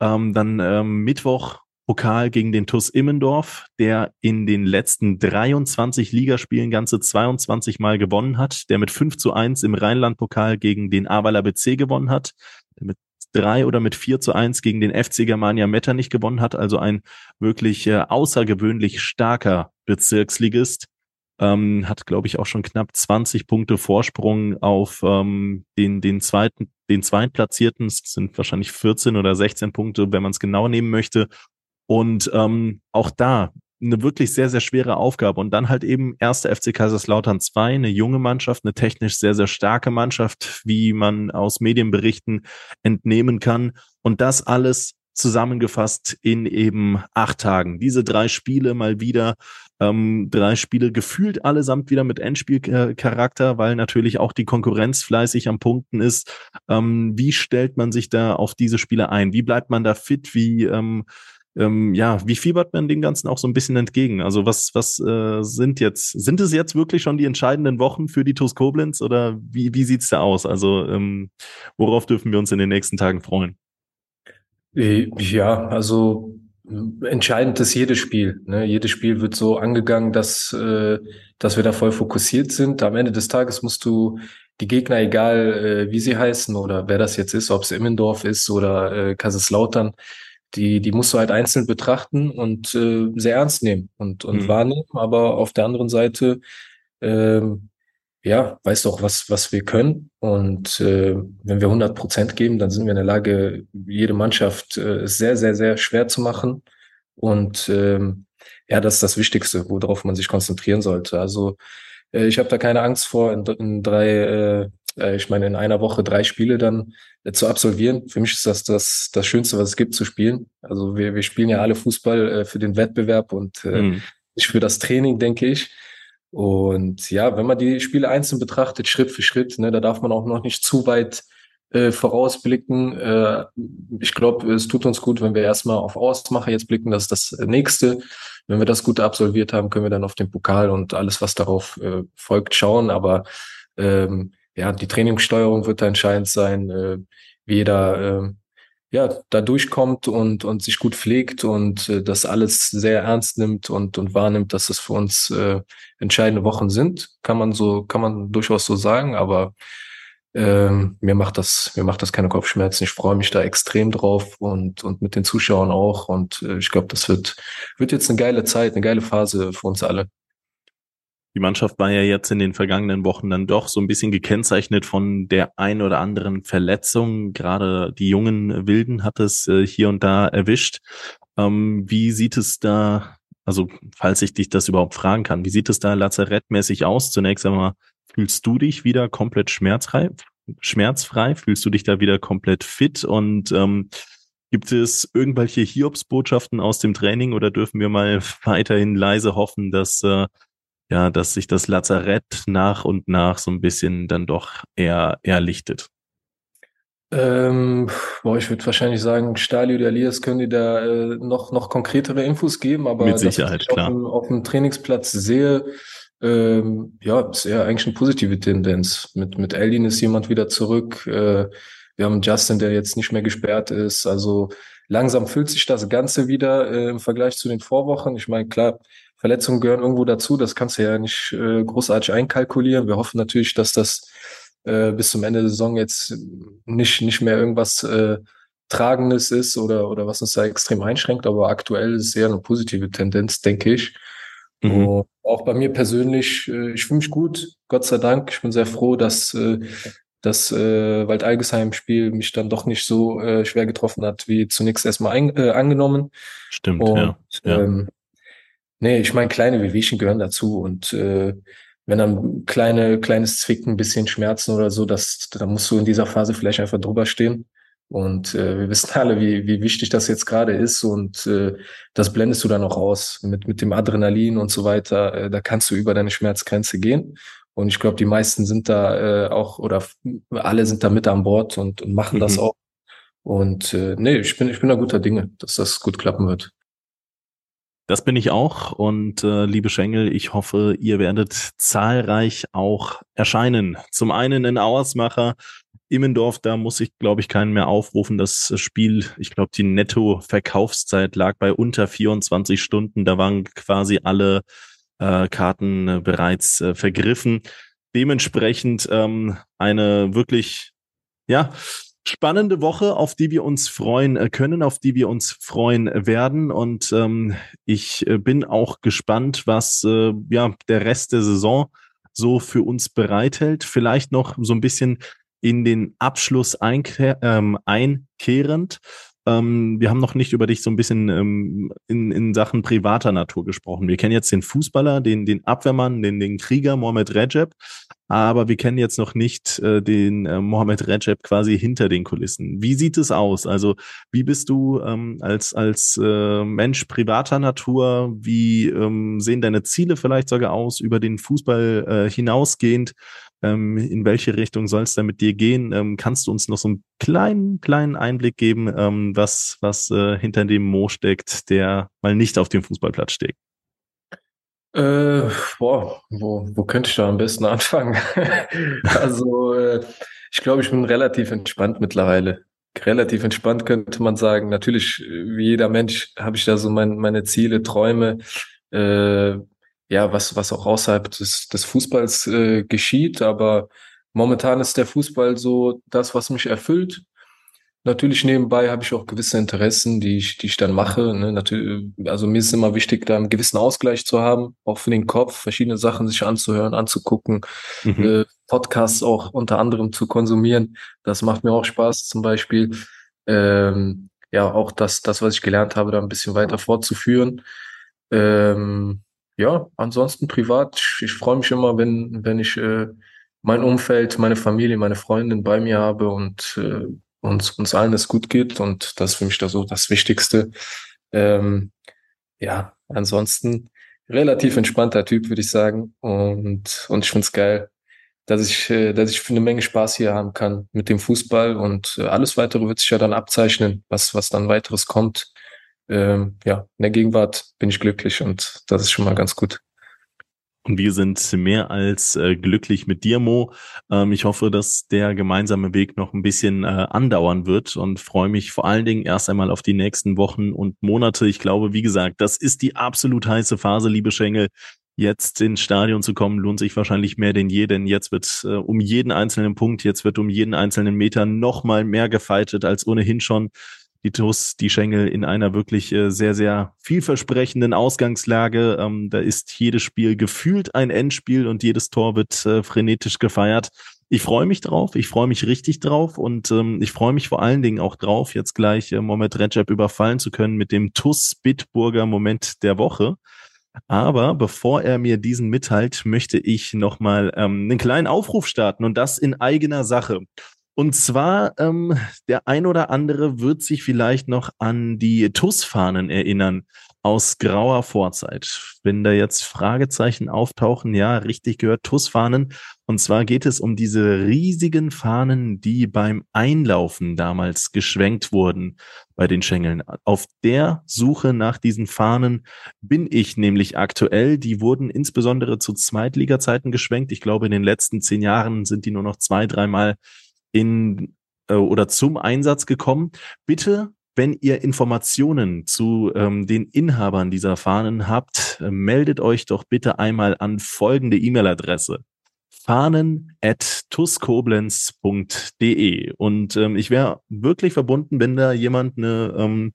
Ähm, dann ähm, Mittwoch Pokal gegen den TUS Immendorf, der in den letzten 23 Ligaspielen ganze 22 Mal gewonnen hat, der mit 5 zu 1 im Rheinland-Pokal gegen den Aweiler BC gewonnen hat, mit 3 oder mit 4 zu 1 gegen den FC Germania Metternich gewonnen hat, also ein wirklich äh, außergewöhnlich starker Bezirksligist ähm, hat, glaube ich, auch schon knapp 20 Punkte Vorsprung auf ähm, den, den zweiten, den zweitplatzierten. Es sind wahrscheinlich 14 oder 16 Punkte, wenn man es genau nehmen möchte. Und ähm, auch da eine wirklich sehr, sehr schwere Aufgabe. Und dann halt eben erste FC Kaiserslautern 2, eine junge Mannschaft, eine technisch sehr, sehr starke Mannschaft, wie man aus Medienberichten entnehmen kann. Und das alles zusammengefasst in eben acht Tagen. Diese drei Spiele mal wieder, ähm, drei Spiele gefühlt allesamt wieder mit Endspielcharakter, weil natürlich auch die Konkurrenz fleißig am Punkten ist. Ähm, wie stellt man sich da auf diese Spiele ein? Wie bleibt man da fit? Wie ähm, ähm, ja, wie fiebert man dem Ganzen auch so ein bisschen entgegen? Also was, was äh, sind jetzt, sind es jetzt wirklich schon die entscheidenden Wochen für die TuS Koblenz oder wie, wie sieht's da aus? Also ähm, worauf dürfen wir uns in den nächsten Tagen freuen? Äh, ja, also entscheidend ist jedes Spiel. Ne? Jedes Spiel wird so angegangen, dass, äh, dass wir da voll fokussiert sind. Am Ende des Tages musst du die Gegner, egal äh, wie sie heißen oder wer das jetzt ist, ob es Immendorf ist oder äh, Kaiserslautern, die, die musst du halt einzeln betrachten und äh, sehr ernst nehmen und, und mhm. wahrnehmen. Aber auf der anderen Seite ähm, ja, weiß doch, was, was wir können. Und äh, wenn wir 100 Prozent geben, dann sind wir in der Lage, jede Mannschaft äh, sehr, sehr, sehr schwer zu machen. Und ähm, ja, das ist das Wichtigste, worauf man sich konzentrieren sollte. Also äh, ich habe da keine Angst vor, in, in drei, äh, äh, ich meine, in einer Woche drei Spiele dann äh, zu absolvieren. Für mich ist das, das das Schönste, was es gibt, zu spielen. Also wir, wir spielen ja alle Fußball äh, für den Wettbewerb und äh, mhm. nicht für das Training, denke ich. Und ja, wenn man die Spiele einzeln betrachtet, Schritt für Schritt, ne, da darf man auch noch nicht zu weit äh, vorausblicken. Äh, ich glaube, es tut uns gut, wenn wir erstmal auf Ausmacher jetzt blicken. Das ist das nächste. Wenn wir das gut absolviert haben, können wir dann auf den Pokal und alles, was darauf äh, folgt, schauen. Aber ähm, ja, die Trainingssteuerung wird da entscheidend sein, äh, wie jeder äh, ja, da durchkommt und, und sich gut pflegt und äh, das alles sehr ernst nimmt und, und wahrnimmt, dass es für uns äh, entscheidende Wochen sind, kann man so, kann man durchaus so sagen, aber ähm, mir macht das, mir macht das keine Kopfschmerzen. Ich freue mich da extrem drauf und, und mit den Zuschauern auch. Und äh, ich glaube, das wird, wird jetzt eine geile Zeit, eine geile Phase für uns alle. Die Mannschaft war ja jetzt in den vergangenen Wochen dann doch so ein bisschen gekennzeichnet von der ein oder anderen Verletzung. Gerade die jungen Wilden hat es äh, hier und da erwischt. Ähm, wie sieht es da, also falls ich dich das überhaupt fragen kann, wie sieht es da lazarettmäßig aus? Zunächst einmal, fühlst du dich wieder komplett schmerzfrei? Schmerzfrei? Fühlst du dich da wieder komplett fit? Und ähm, Gibt es irgendwelche Hiobsbotschaften aus dem Training oder dürfen wir mal weiterhin leise hoffen, dass äh, ja, dass sich das Lazarett nach und nach so ein bisschen dann doch eher erlichtet? Ähm, boah, ich würde wahrscheinlich sagen, Stali oder Elias können dir da äh, noch, noch konkretere Infos geben, aber Mit Sicherheit, ich klar. Auf dem, auf dem Trainingsplatz sehe, ähm, ja, ist eher eigentlich eine positive Tendenz. Mit, mit Eldin ist jemand wieder zurück. Äh, wir haben Justin, der jetzt nicht mehr gesperrt ist. Also langsam fühlt sich das Ganze wieder äh, im Vergleich zu den Vorwochen. Ich meine, klar, Verletzungen gehören irgendwo dazu. Das kannst du ja nicht äh, großartig einkalkulieren. Wir hoffen natürlich, dass das äh, bis zum Ende der Saison jetzt nicht, nicht mehr irgendwas äh, Tragendes ist oder, oder was uns da extrem einschränkt. Aber aktuell ist es eher eine positive Tendenz, denke ich. Mhm. auch bei mir persönlich, äh, ich fühle mich gut, Gott sei Dank. Ich bin sehr froh, dass äh, das äh, Wald-Algesheim-Spiel mich dann doch nicht so äh, schwer getroffen hat, wie zunächst erstmal ein, äh, angenommen. Stimmt, und, ja. ja. Ähm, Nee, ich meine, kleine Wehwehchen gehören dazu und äh, wenn dann kleine, kleines Zwicken, ein bisschen Schmerzen oder so, das, da musst du in dieser Phase vielleicht einfach drüber stehen. Und äh, wir wissen alle, wie, wie wichtig das jetzt gerade ist und äh, das blendest du dann auch aus mit, mit dem Adrenalin und so weiter. Äh, da kannst du über deine Schmerzgrenze gehen. Und ich glaube, die meisten sind da äh, auch oder alle sind da mit an Bord und, und machen mhm. das auch. Und äh, nee, ich bin, ich bin da guter Dinge, dass das gut klappen wird. Das bin ich auch und äh, liebe Schengel, ich hoffe, ihr werdet zahlreich auch erscheinen. Zum einen in Auersmacher, Immendorf, da muss ich, glaube ich, keinen mehr aufrufen. Das Spiel, ich glaube, die Netto-Verkaufszeit lag bei unter 24 Stunden. Da waren quasi alle äh, Karten äh, bereits äh, vergriffen. Dementsprechend ähm, eine wirklich, ja, spannende Woche, auf die wir uns freuen äh, können, auf die wir uns freuen werden. Und ähm, ich äh, bin auch gespannt, was äh, ja der Rest der Saison so für uns bereithält. Vielleicht noch so ein bisschen in den Abschluss einkehr, ähm, einkehrend. Ähm, wir haben noch nicht über dich so ein bisschen ähm, in, in Sachen privater Natur gesprochen. Wir kennen jetzt den Fußballer, den, den Abwehrmann, den, den Krieger Mohamed Recep aber wir kennen jetzt noch nicht äh, den äh, Mohamed Recep quasi hinter den Kulissen. Wie sieht es aus? Also wie bist du ähm, als, als äh, Mensch privater Natur? Wie ähm, sehen deine Ziele vielleicht sogar aus über den Fußball äh, hinausgehend? Ähm, in welche Richtung soll es da mit dir gehen? Ähm, kannst du uns noch so einen kleinen, kleinen Einblick geben, ähm, was, was äh, hinter dem Mo steckt, der mal nicht auf dem Fußballplatz steht? Äh, boah, wo, wo könnte ich da am besten anfangen? also, äh, ich glaube, ich bin relativ entspannt mittlerweile. Relativ entspannt könnte man sagen. Natürlich, wie jeder Mensch, habe ich da so mein, meine Ziele, Träume, äh, ja, was, was auch außerhalb des, des Fußballs äh, geschieht. Aber momentan ist der Fußball so das, was mich erfüllt. Natürlich nebenbei habe ich auch gewisse Interessen, die ich, die ich dann mache. Ne? Natürlich, also mir ist immer wichtig, da einen gewissen Ausgleich zu haben, auch für den Kopf, verschiedene Sachen sich anzuhören, anzugucken, mhm. äh, Podcasts auch unter anderem zu konsumieren. Das macht mir auch Spaß, zum Beispiel. Ähm, ja, auch das, das, was ich gelernt habe, da ein bisschen weiter fortzuführen. Ähm, ja, ansonsten privat, ich, ich freue mich immer, wenn, wenn ich äh, mein Umfeld, meine Familie, meine Freundin bei mir habe und äh, uns, uns allen es gut geht und das ist für mich da so das Wichtigste. Ähm, ja, ansonsten relativ entspannter Typ, würde ich sagen. Und, und ich finde es geil, dass ich, äh, dass ich eine Menge Spaß hier haben kann mit dem Fußball und äh, alles weitere wird sich ja dann abzeichnen, was, was dann weiteres kommt. Ähm, ja, in der Gegenwart bin ich glücklich und das ist schon mal ganz gut. Und wir sind mehr als äh, glücklich mit dir, Mo. Ähm, ich hoffe, dass der gemeinsame Weg noch ein bisschen äh, andauern wird und freue mich vor allen Dingen erst einmal auf die nächsten Wochen und Monate. Ich glaube, wie gesagt, das ist die absolut heiße Phase, liebe Schengel. Jetzt ins Stadion zu kommen, lohnt sich wahrscheinlich mehr denn je, denn jetzt wird äh, um jeden einzelnen Punkt, jetzt wird um jeden einzelnen Meter noch mal mehr gefeitet als ohnehin schon die TUS, die Schengel in einer wirklich äh, sehr, sehr vielversprechenden Ausgangslage. Ähm, da ist jedes Spiel gefühlt ein Endspiel und jedes Tor wird äh, frenetisch gefeiert. Ich freue mich drauf, ich freue mich richtig drauf und ähm, ich freue mich vor allen Dingen auch drauf, jetzt gleich äh, Mohamed Recep überfallen zu können mit dem TUS Bitburger Moment der Woche. Aber bevor er mir diesen mitteilt, möchte ich nochmal ähm, einen kleinen Aufruf starten und das in eigener Sache. Und zwar, ähm, der ein oder andere wird sich vielleicht noch an die TUS-Fahnen erinnern aus grauer Vorzeit. Wenn da jetzt Fragezeichen auftauchen, ja, richtig gehört, TUS-Fahnen. Und zwar geht es um diese riesigen Fahnen, die beim Einlaufen damals geschwenkt wurden bei den Schengeln. Auf der Suche nach diesen Fahnen bin ich nämlich aktuell. Die wurden insbesondere zu Zweitliga-Zeiten geschwenkt. Ich glaube, in den letzten zehn Jahren sind die nur noch zwei, dreimal in äh, oder zum Einsatz gekommen. Bitte, wenn ihr Informationen zu ähm, den Inhabern dieser Fahnen habt, äh, meldet euch doch bitte einmal an folgende E-Mail-Adresse fahnen at tuskoblenz.de und ähm, ich wäre wirklich verbunden, wenn da jemand eine ähm,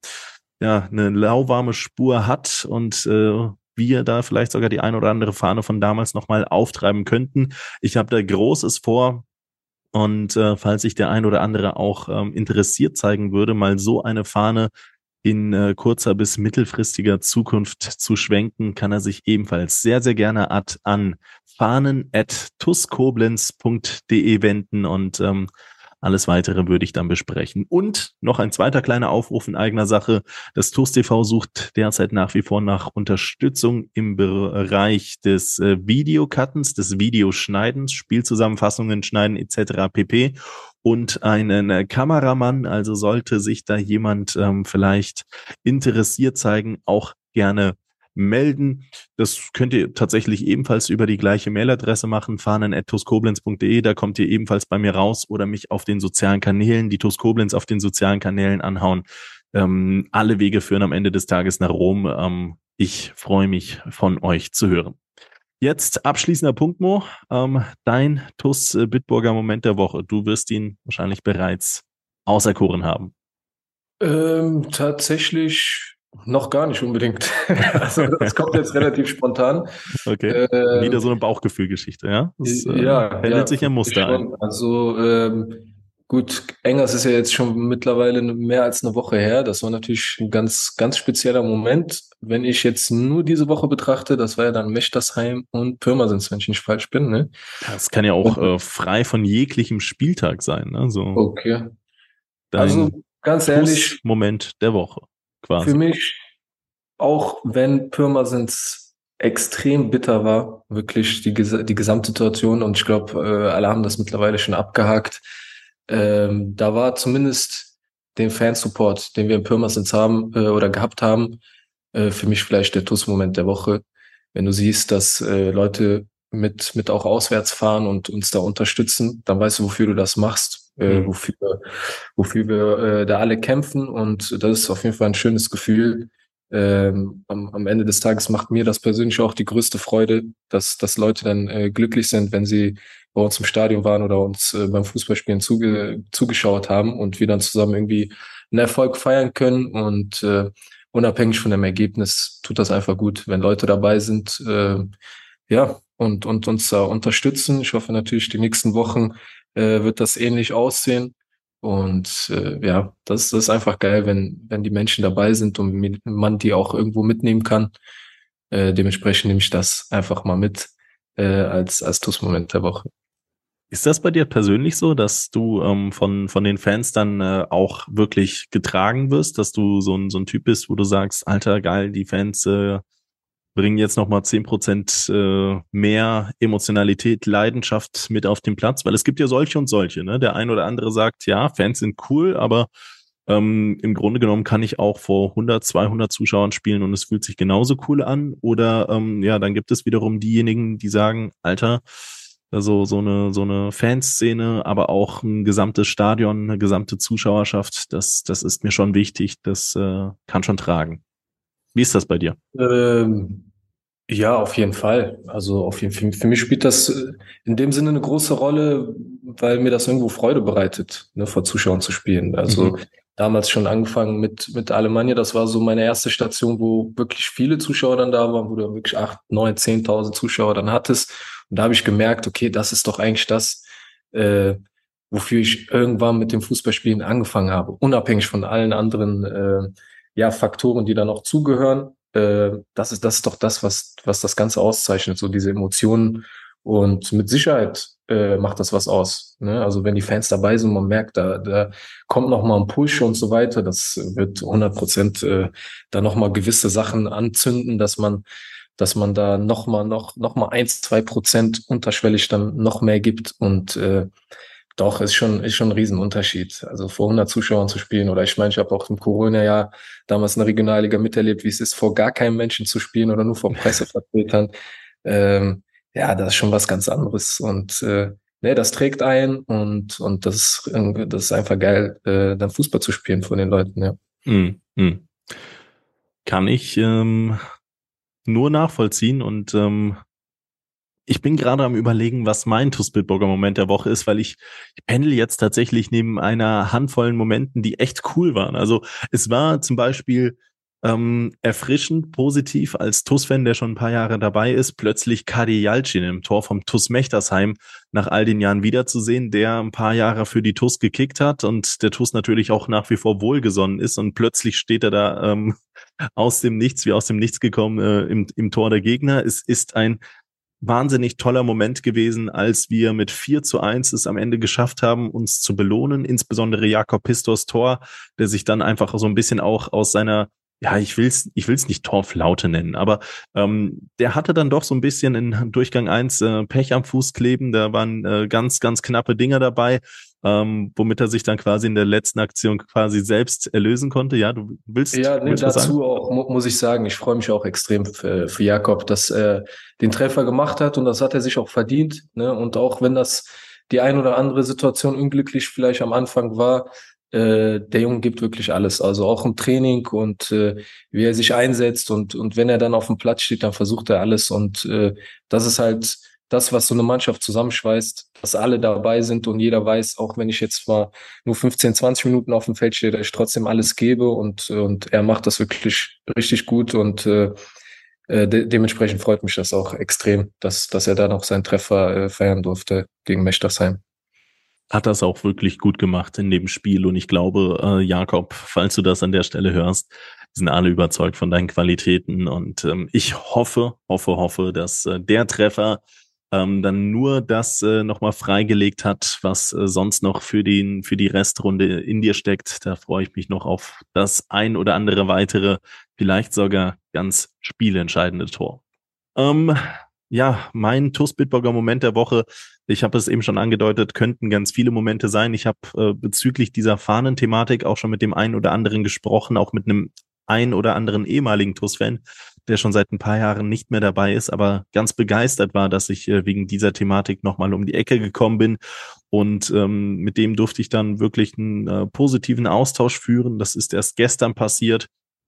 ja eine lauwarme Spur hat und äh, wir da vielleicht sogar die ein oder andere Fahne von damals nochmal auftreiben könnten. Ich habe da Großes vor. Und äh, falls sich der ein oder andere auch ähm, interessiert zeigen würde, mal so eine Fahne in äh, kurzer bis mittelfristiger Zukunft zu schwenken, kann er sich ebenfalls sehr, sehr gerne ad an fahnen.tuskoblenz.de wenden. Und ähm, alles weitere würde ich dann besprechen. Und noch ein zweiter kleiner Aufruf in eigener Sache. Das TUS TV sucht derzeit nach wie vor nach Unterstützung im Bereich des äh, Videocuttens, des Videoschneidens, Spielzusammenfassungen schneiden etc. pp und einen äh, Kameramann. Also sollte sich da jemand ähm, vielleicht interessiert zeigen, auch gerne melden. Das könnt ihr tatsächlich ebenfalls über die gleiche Mailadresse machen, fahnen.toskoblenz.de, da kommt ihr ebenfalls bei mir raus oder mich auf den sozialen Kanälen, die Toskoblenz auf den sozialen Kanälen anhauen. Ähm, alle Wege führen am Ende des Tages nach Rom. Ähm, ich freue mich von euch zu hören. Jetzt abschließender Punkt, Mo. Ähm, dein TUS Bitburger Moment der Woche. Du wirst ihn wahrscheinlich bereits auserkoren haben. Ähm, tatsächlich noch gar nicht unbedingt. also das kommt jetzt relativ spontan. Okay. Ähm, Wieder so eine Bauchgefühlgeschichte, ja? Das, äh, ja, pendelt ja, sich ein Muster ein. Also ähm, gut, Engers ist ja jetzt schon mittlerweile mehr als eine Woche her. Das war natürlich ein ganz, ganz spezieller Moment. Wenn ich jetzt nur diese Woche betrachte, das war ja dann Mechtersheim und Pirmasens, wenn ich nicht falsch bin. Ne? Das kann ja auch äh, frei von jeglichem Spieltag sein. Ne? So okay. Also ganz ehrlich. Moment der Woche quasi. Für mich, auch wenn Pirmasens extrem bitter war, wirklich die, die Gesamtsituation und ich glaube, äh, alle haben das mittlerweile schon abgehakt. Ähm, da war zumindest den Fansupport, den wir in Pirmasens haben äh, oder gehabt haben, äh, für mich vielleicht der TUS-Moment der Woche. Wenn du siehst, dass äh, Leute mit, mit auch auswärts fahren und uns da unterstützen, dann weißt du, wofür du das machst, äh, mhm. wofür, wofür wir äh, da alle kämpfen. Und das ist auf jeden Fall ein schönes Gefühl. Ähm, am, am Ende des Tages macht mir das persönlich auch die größte Freude, dass, dass Leute dann äh, glücklich sind, wenn sie bei uns im Stadion waren oder uns äh, beim Fußballspielen zuge zugeschaut haben und wir dann zusammen irgendwie einen Erfolg feiern können. Und äh, unabhängig von dem Ergebnis tut das einfach gut, wenn Leute dabei sind. Äh, ja, und, und uns da unterstützen. Ich hoffe natürlich, die nächsten Wochen äh, wird das ähnlich aussehen. Und äh, ja, das, das ist einfach geil, wenn, wenn die Menschen dabei sind und man die auch irgendwo mitnehmen kann. Äh, dementsprechend nehme ich das einfach mal mit äh, als, als TUS-Moment der Woche. Ist das bei dir persönlich so, dass du ähm, von, von den Fans dann äh, auch wirklich getragen wirst, dass du so ein, so ein Typ bist, wo du sagst, alter, geil, die Fans äh, bringen jetzt nochmal zehn Prozent äh, mehr Emotionalität, Leidenschaft mit auf den Platz, weil es gibt ja solche und solche. Ne? Der ein oder andere sagt, ja, Fans sind cool, aber ähm, im Grunde genommen kann ich auch vor 100, 200 Zuschauern spielen und es fühlt sich genauso cool an. Oder ähm, ja, dann gibt es wiederum diejenigen, die sagen, Alter, also so eine so eine Fanszene, aber auch ein gesamtes Stadion, eine gesamte Zuschauerschaft, das das ist mir schon wichtig, das äh, kann schon tragen. Wie ist das bei dir? Ähm, ja, auf jeden Fall. Also auf jeden Fall. Für mich spielt das äh, in dem Sinne eine große Rolle, weil mir das irgendwo Freude bereitet, ne, vor Zuschauern zu spielen. Also mhm. damals schon angefangen mit mit Alemannia. Das war so meine erste Station, wo wirklich viele Zuschauer dann da waren, wo du wirklich acht, neun, zehntausend Zuschauer dann hattest. Und da habe ich gemerkt, okay, das ist doch eigentlich das, äh, wofür ich irgendwann mit dem Fußballspielen angefangen habe, unabhängig von allen anderen äh, ja, Faktoren, die da noch zugehören. Äh, das ist, das ist doch das, was, was das Ganze auszeichnet, so diese Emotionen. Und mit Sicherheit äh, macht das was aus. Ne? Also wenn die Fans dabei sind, man merkt, da, da kommt noch mal ein Push und so weiter, das wird 100 Prozent äh, da noch mal gewisse Sachen anzünden, dass man dass man da noch mal noch noch mal eins zwei Prozent unterschwellig dann noch mehr gibt und äh, doch, ist schon, ist schon ein Riesenunterschied. Also vor 100 Zuschauern zu spielen oder ich meine, ich habe auch im Corona-Jahr damals eine Regionalliga miterlebt, wie es ist, vor gar keinem Menschen zu spielen oder nur vor Pressevertretern. ähm, ja, das ist schon was ganz anderes und äh, ne, das trägt ein und und das, das ist einfach geil, äh, dann Fußball zu spielen von den Leuten, ja. Mm, mm. Kann ich ähm, nur nachvollziehen und ähm, ich bin gerade am überlegen, was mein Tussbildburger Moment der Woche ist, weil ich, ich pendel jetzt tatsächlich neben einer Handvollen Momenten, die echt cool waren. Also es war zum Beispiel ähm, erfrischend positiv als TUS-Fan, der schon ein paar Jahre dabei ist, plötzlich Kadi Jalcin im Tor vom TUS Mechtersheim nach all den Jahren wiederzusehen, der ein paar Jahre für die TUS gekickt hat und der TUS natürlich auch nach wie vor wohlgesonnen ist und plötzlich steht er da ähm, aus dem Nichts, wie aus dem Nichts gekommen äh, im, im Tor der Gegner. Es ist ein wahnsinnig toller Moment gewesen, als wir mit 4 zu 1 es am Ende geschafft haben, uns zu belohnen, insbesondere Jakob Pistors Tor, der sich dann einfach so ein bisschen auch aus seiner ja, ich will's, ich will's nicht Torflaute nennen, aber ähm, der hatte dann doch so ein bisschen in Durchgang eins äh, Pech am Fuß kleben. Da waren äh, ganz, ganz knappe Dinger dabei ähm, womit er sich dann quasi in der letzten Aktion quasi selbst erlösen konnte. Ja, du willst. Ja, nee, willst dazu auch, muss ich sagen, ich freue mich auch extrem für, für Jakob, dass er den Treffer gemacht hat und das hat er sich auch verdient. Ne? Und auch wenn das die ein oder andere Situation unglücklich vielleicht am Anfang war, äh, der Junge gibt wirklich alles. Also auch im Training und äh, wie er sich einsetzt und, und wenn er dann auf dem Platz steht, dann versucht er alles. Und äh, das ist halt das, was so eine Mannschaft zusammenschweißt, dass alle dabei sind und jeder weiß, auch wenn ich jetzt mal nur 15, 20 Minuten auf dem Feld stehe, dass ich trotzdem alles gebe und, und er macht das wirklich richtig gut und äh, äh de dementsprechend freut mich das auch extrem, dass, dass er da noch seinen Treffer äh, feiern durfte gegen Mechtersheim hat das auch wirklich gut gemacht in dem Spiel. Und ich glaube, äh, Jakob, falls du das an der Stelle hörst, sind alle überzeugt von deinen Qualitäten. Und ähm, ich hoffe, hoffe, hoffe, dass äh, der Treffer ähm, dann nur das äh, nochmal freigelegt hat, was äh, sonst noch für, den, für die Restrunde in dir steckt. Da freue ich mich noch auf das ein oder andere weitere, vielleicht sogar ganz spielentscheidende Tor. Ähm, ja, mein TUS Bitburger Moment der Woche, ich habe es eben schon angedeutet, könnten ganz viele Momente sein. Ich habe äh, bezüglich dieser Fahnenthematik auch schon mit dem einen oder anderen gesprochen, auch mit einem ein oder anderen ehemaligen TUS-Fan, der schon seit ein paar Jahren nicht mehr dabei ist, aber ganz begeistert war, dass ich äh, wegen dieser Thematik nochmal um die Ecke gekommen bin. Und ähm, mit dem durfte ich dann wirklich einen äh, positiven Austausch führen. Das ist erst gestern passiert,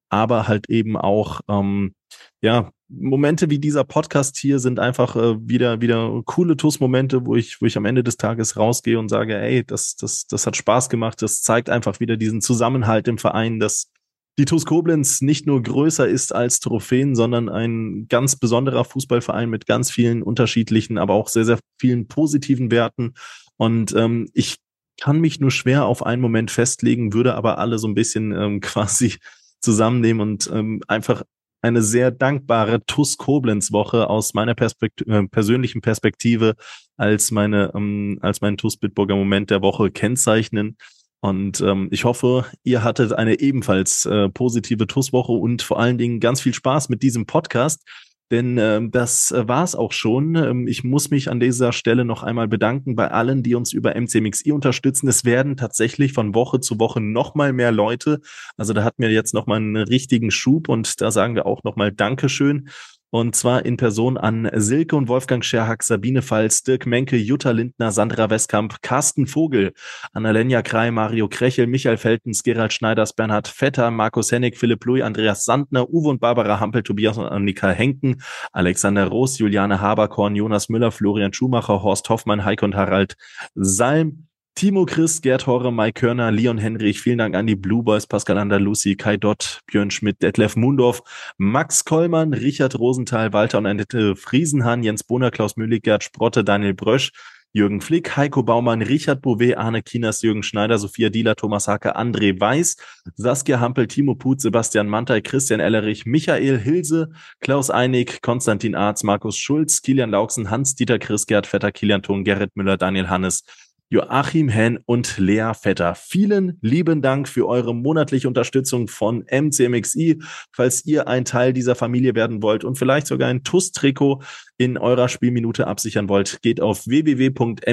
aber halt eben auch, ähm, ja, Momente wie dieser Podcast hier sind einfach äh, wieder wieder coole TUS-Momente, wo ich wo ich am Ende des Tages rausgehe und sage, ey, das das das hat Spaß gemacht. Das zeigt einfach wieder diesen Zusammenhalt im Verein, dass die TuS Koblenz nicht nur größer ist als Trophäen, sondern ein ganz besonderer Fußballverein mit ganz vielen unterschiedlichen, aber auch sehr, sehr vielen positiven Werten. Und ähm, ich kann mich nur schwer auf einen Moment festlegen, würde aber alle so ein bisschen ähm, quasi zusammennehmen und ähm, einfach eine sehr dankbare TUS Koblenz Woche aus meiner Perspekt äh, persönlichen Perspektive als meine ähm, als mein TUS Bitburger Moment der Woche kennzeichnen. Und ähm, ich hoffe, ihr hattet eine ebenfalls äh, positive TUS-Woche und vor allen Dingen ganz viel Spaß mit diesem Podcast. Denn ähm, das äh, war es auch schon. Ähm, ich muss mich an dieser Stelle noch einmal bedanken bei allen, die uns über MCMXI unterstützen. Es werden tatsächlich von Woche zu Woche noch mal mehr Leute. Also da hatten wir jetzt noch mal einen richtigen Schub und da sagen wir auch noch mal Dankeschön. Und zwar in Person an Silke und Wolfgang Scherhack, Sabine Pfalz, Dirk Menke, Jutta Lindner, Sandra Westkamp, Carsten Vogel, Annalena Krei, Mario Krechel, Michael Feltens, Gerald Schneiders, Bernhard Vetter, Markus Hennig, Philipp Lui, Andreas Sandner, Uwe und Barbara Hampel, Tobias und Annika Henken, Alexander Roos, Juliane Haberkorn, Jonas Müller, Florian Schumacher, Horst Hoffmann, Heike und Harald Salm, Timo Christ, Gerd Horre, Mike Körner, Leon Henrich, vielen Dank an die Blue Boys, Pascal Andalusi, Kai Dott, Björn Schmidt, Detlef Mundorf, Max Kollmann, Richard Rosenthal, Walter und Annette Friesenhahn, Jens Bohner, Klaus Müllig, Gerd Sprotte, Daniel Brösch, Jürgen Flick, Heiko Baumann, Richard Bouvet, Arne Kinas, Jürgen Schneider, Sophia Dieler, Thomas Hacke, André Weiß, Saskia Hampel, Timo Put, Sebastian Mantei, Christian Ellerich, Michael Hilse, Klaus Einig, Konstantin Arz, Markus Schulz, Kilian Lauksen, Hans-Dieter Chris, Gerd Vetter, Kilian Thun, Gerrit Müller, Daniel Hannes, Joachim Henn und Lea Vetter. Vielen lieben Dank für eure monatliche Unterstützung von MCMXI. Falls ihr ein Teil dieser Familie werden wollt und vielleicht sogar ein TUS-Trikot in eurer Spielminute absichern wollt, geht auf www.mcmxi.de.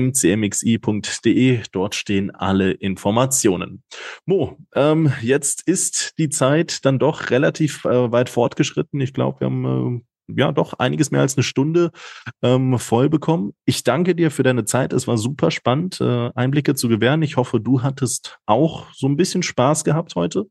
Dort stehen alle Informationen. Mo, ähm, jetzt ist die Zeit dann doch relativ äh, weit fortgeschritten. Ich glaube, wir haben äh, ja doch einiges mehr als eine Stunde ähm, voll bekommen. Ich danke dir für deine Zeit. Es war super spannend, äh, Einblicke zu gewähren. Ich hoffe, du hattest auch so ein bisschen Spaß gehabt heute.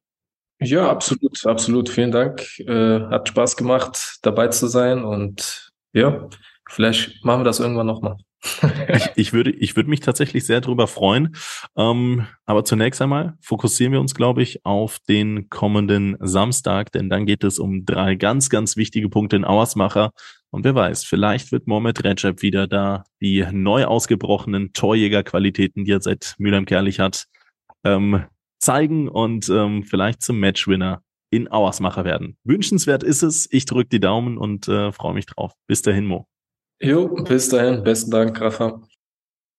Ja, absolut, absolut. Vielen Dank. Äh, hat Spaß gemacht, dabei zu sein und ja, vielleicht machen wir das irgendwann nochmal ich, ich, würde, ich würde mich tatsächlich sehr darüber freuen. Ähm, aber zunächst einmal fokussieren wir uns, glaube ich, auf den kommenden Samstag, denn dann geht es um drei ganz, ganz wichtige Punkte in Auersmacher. Und wer weiß, vielleicht wird Mohamed Recep wieder da die neu ausgebrochenen Torjägerqualitäten, die er seit Mülheim-Kerlich hat, ähm, zeigen und ähm, vielleicht zum Matchwinner in Auersmacher werden. Wünschenswert ist es. Ich drücke die Daumen und äh, freue mich drauf. Bis dahin, Mo. Jo, bis dahin. Besten Dank, Rafa.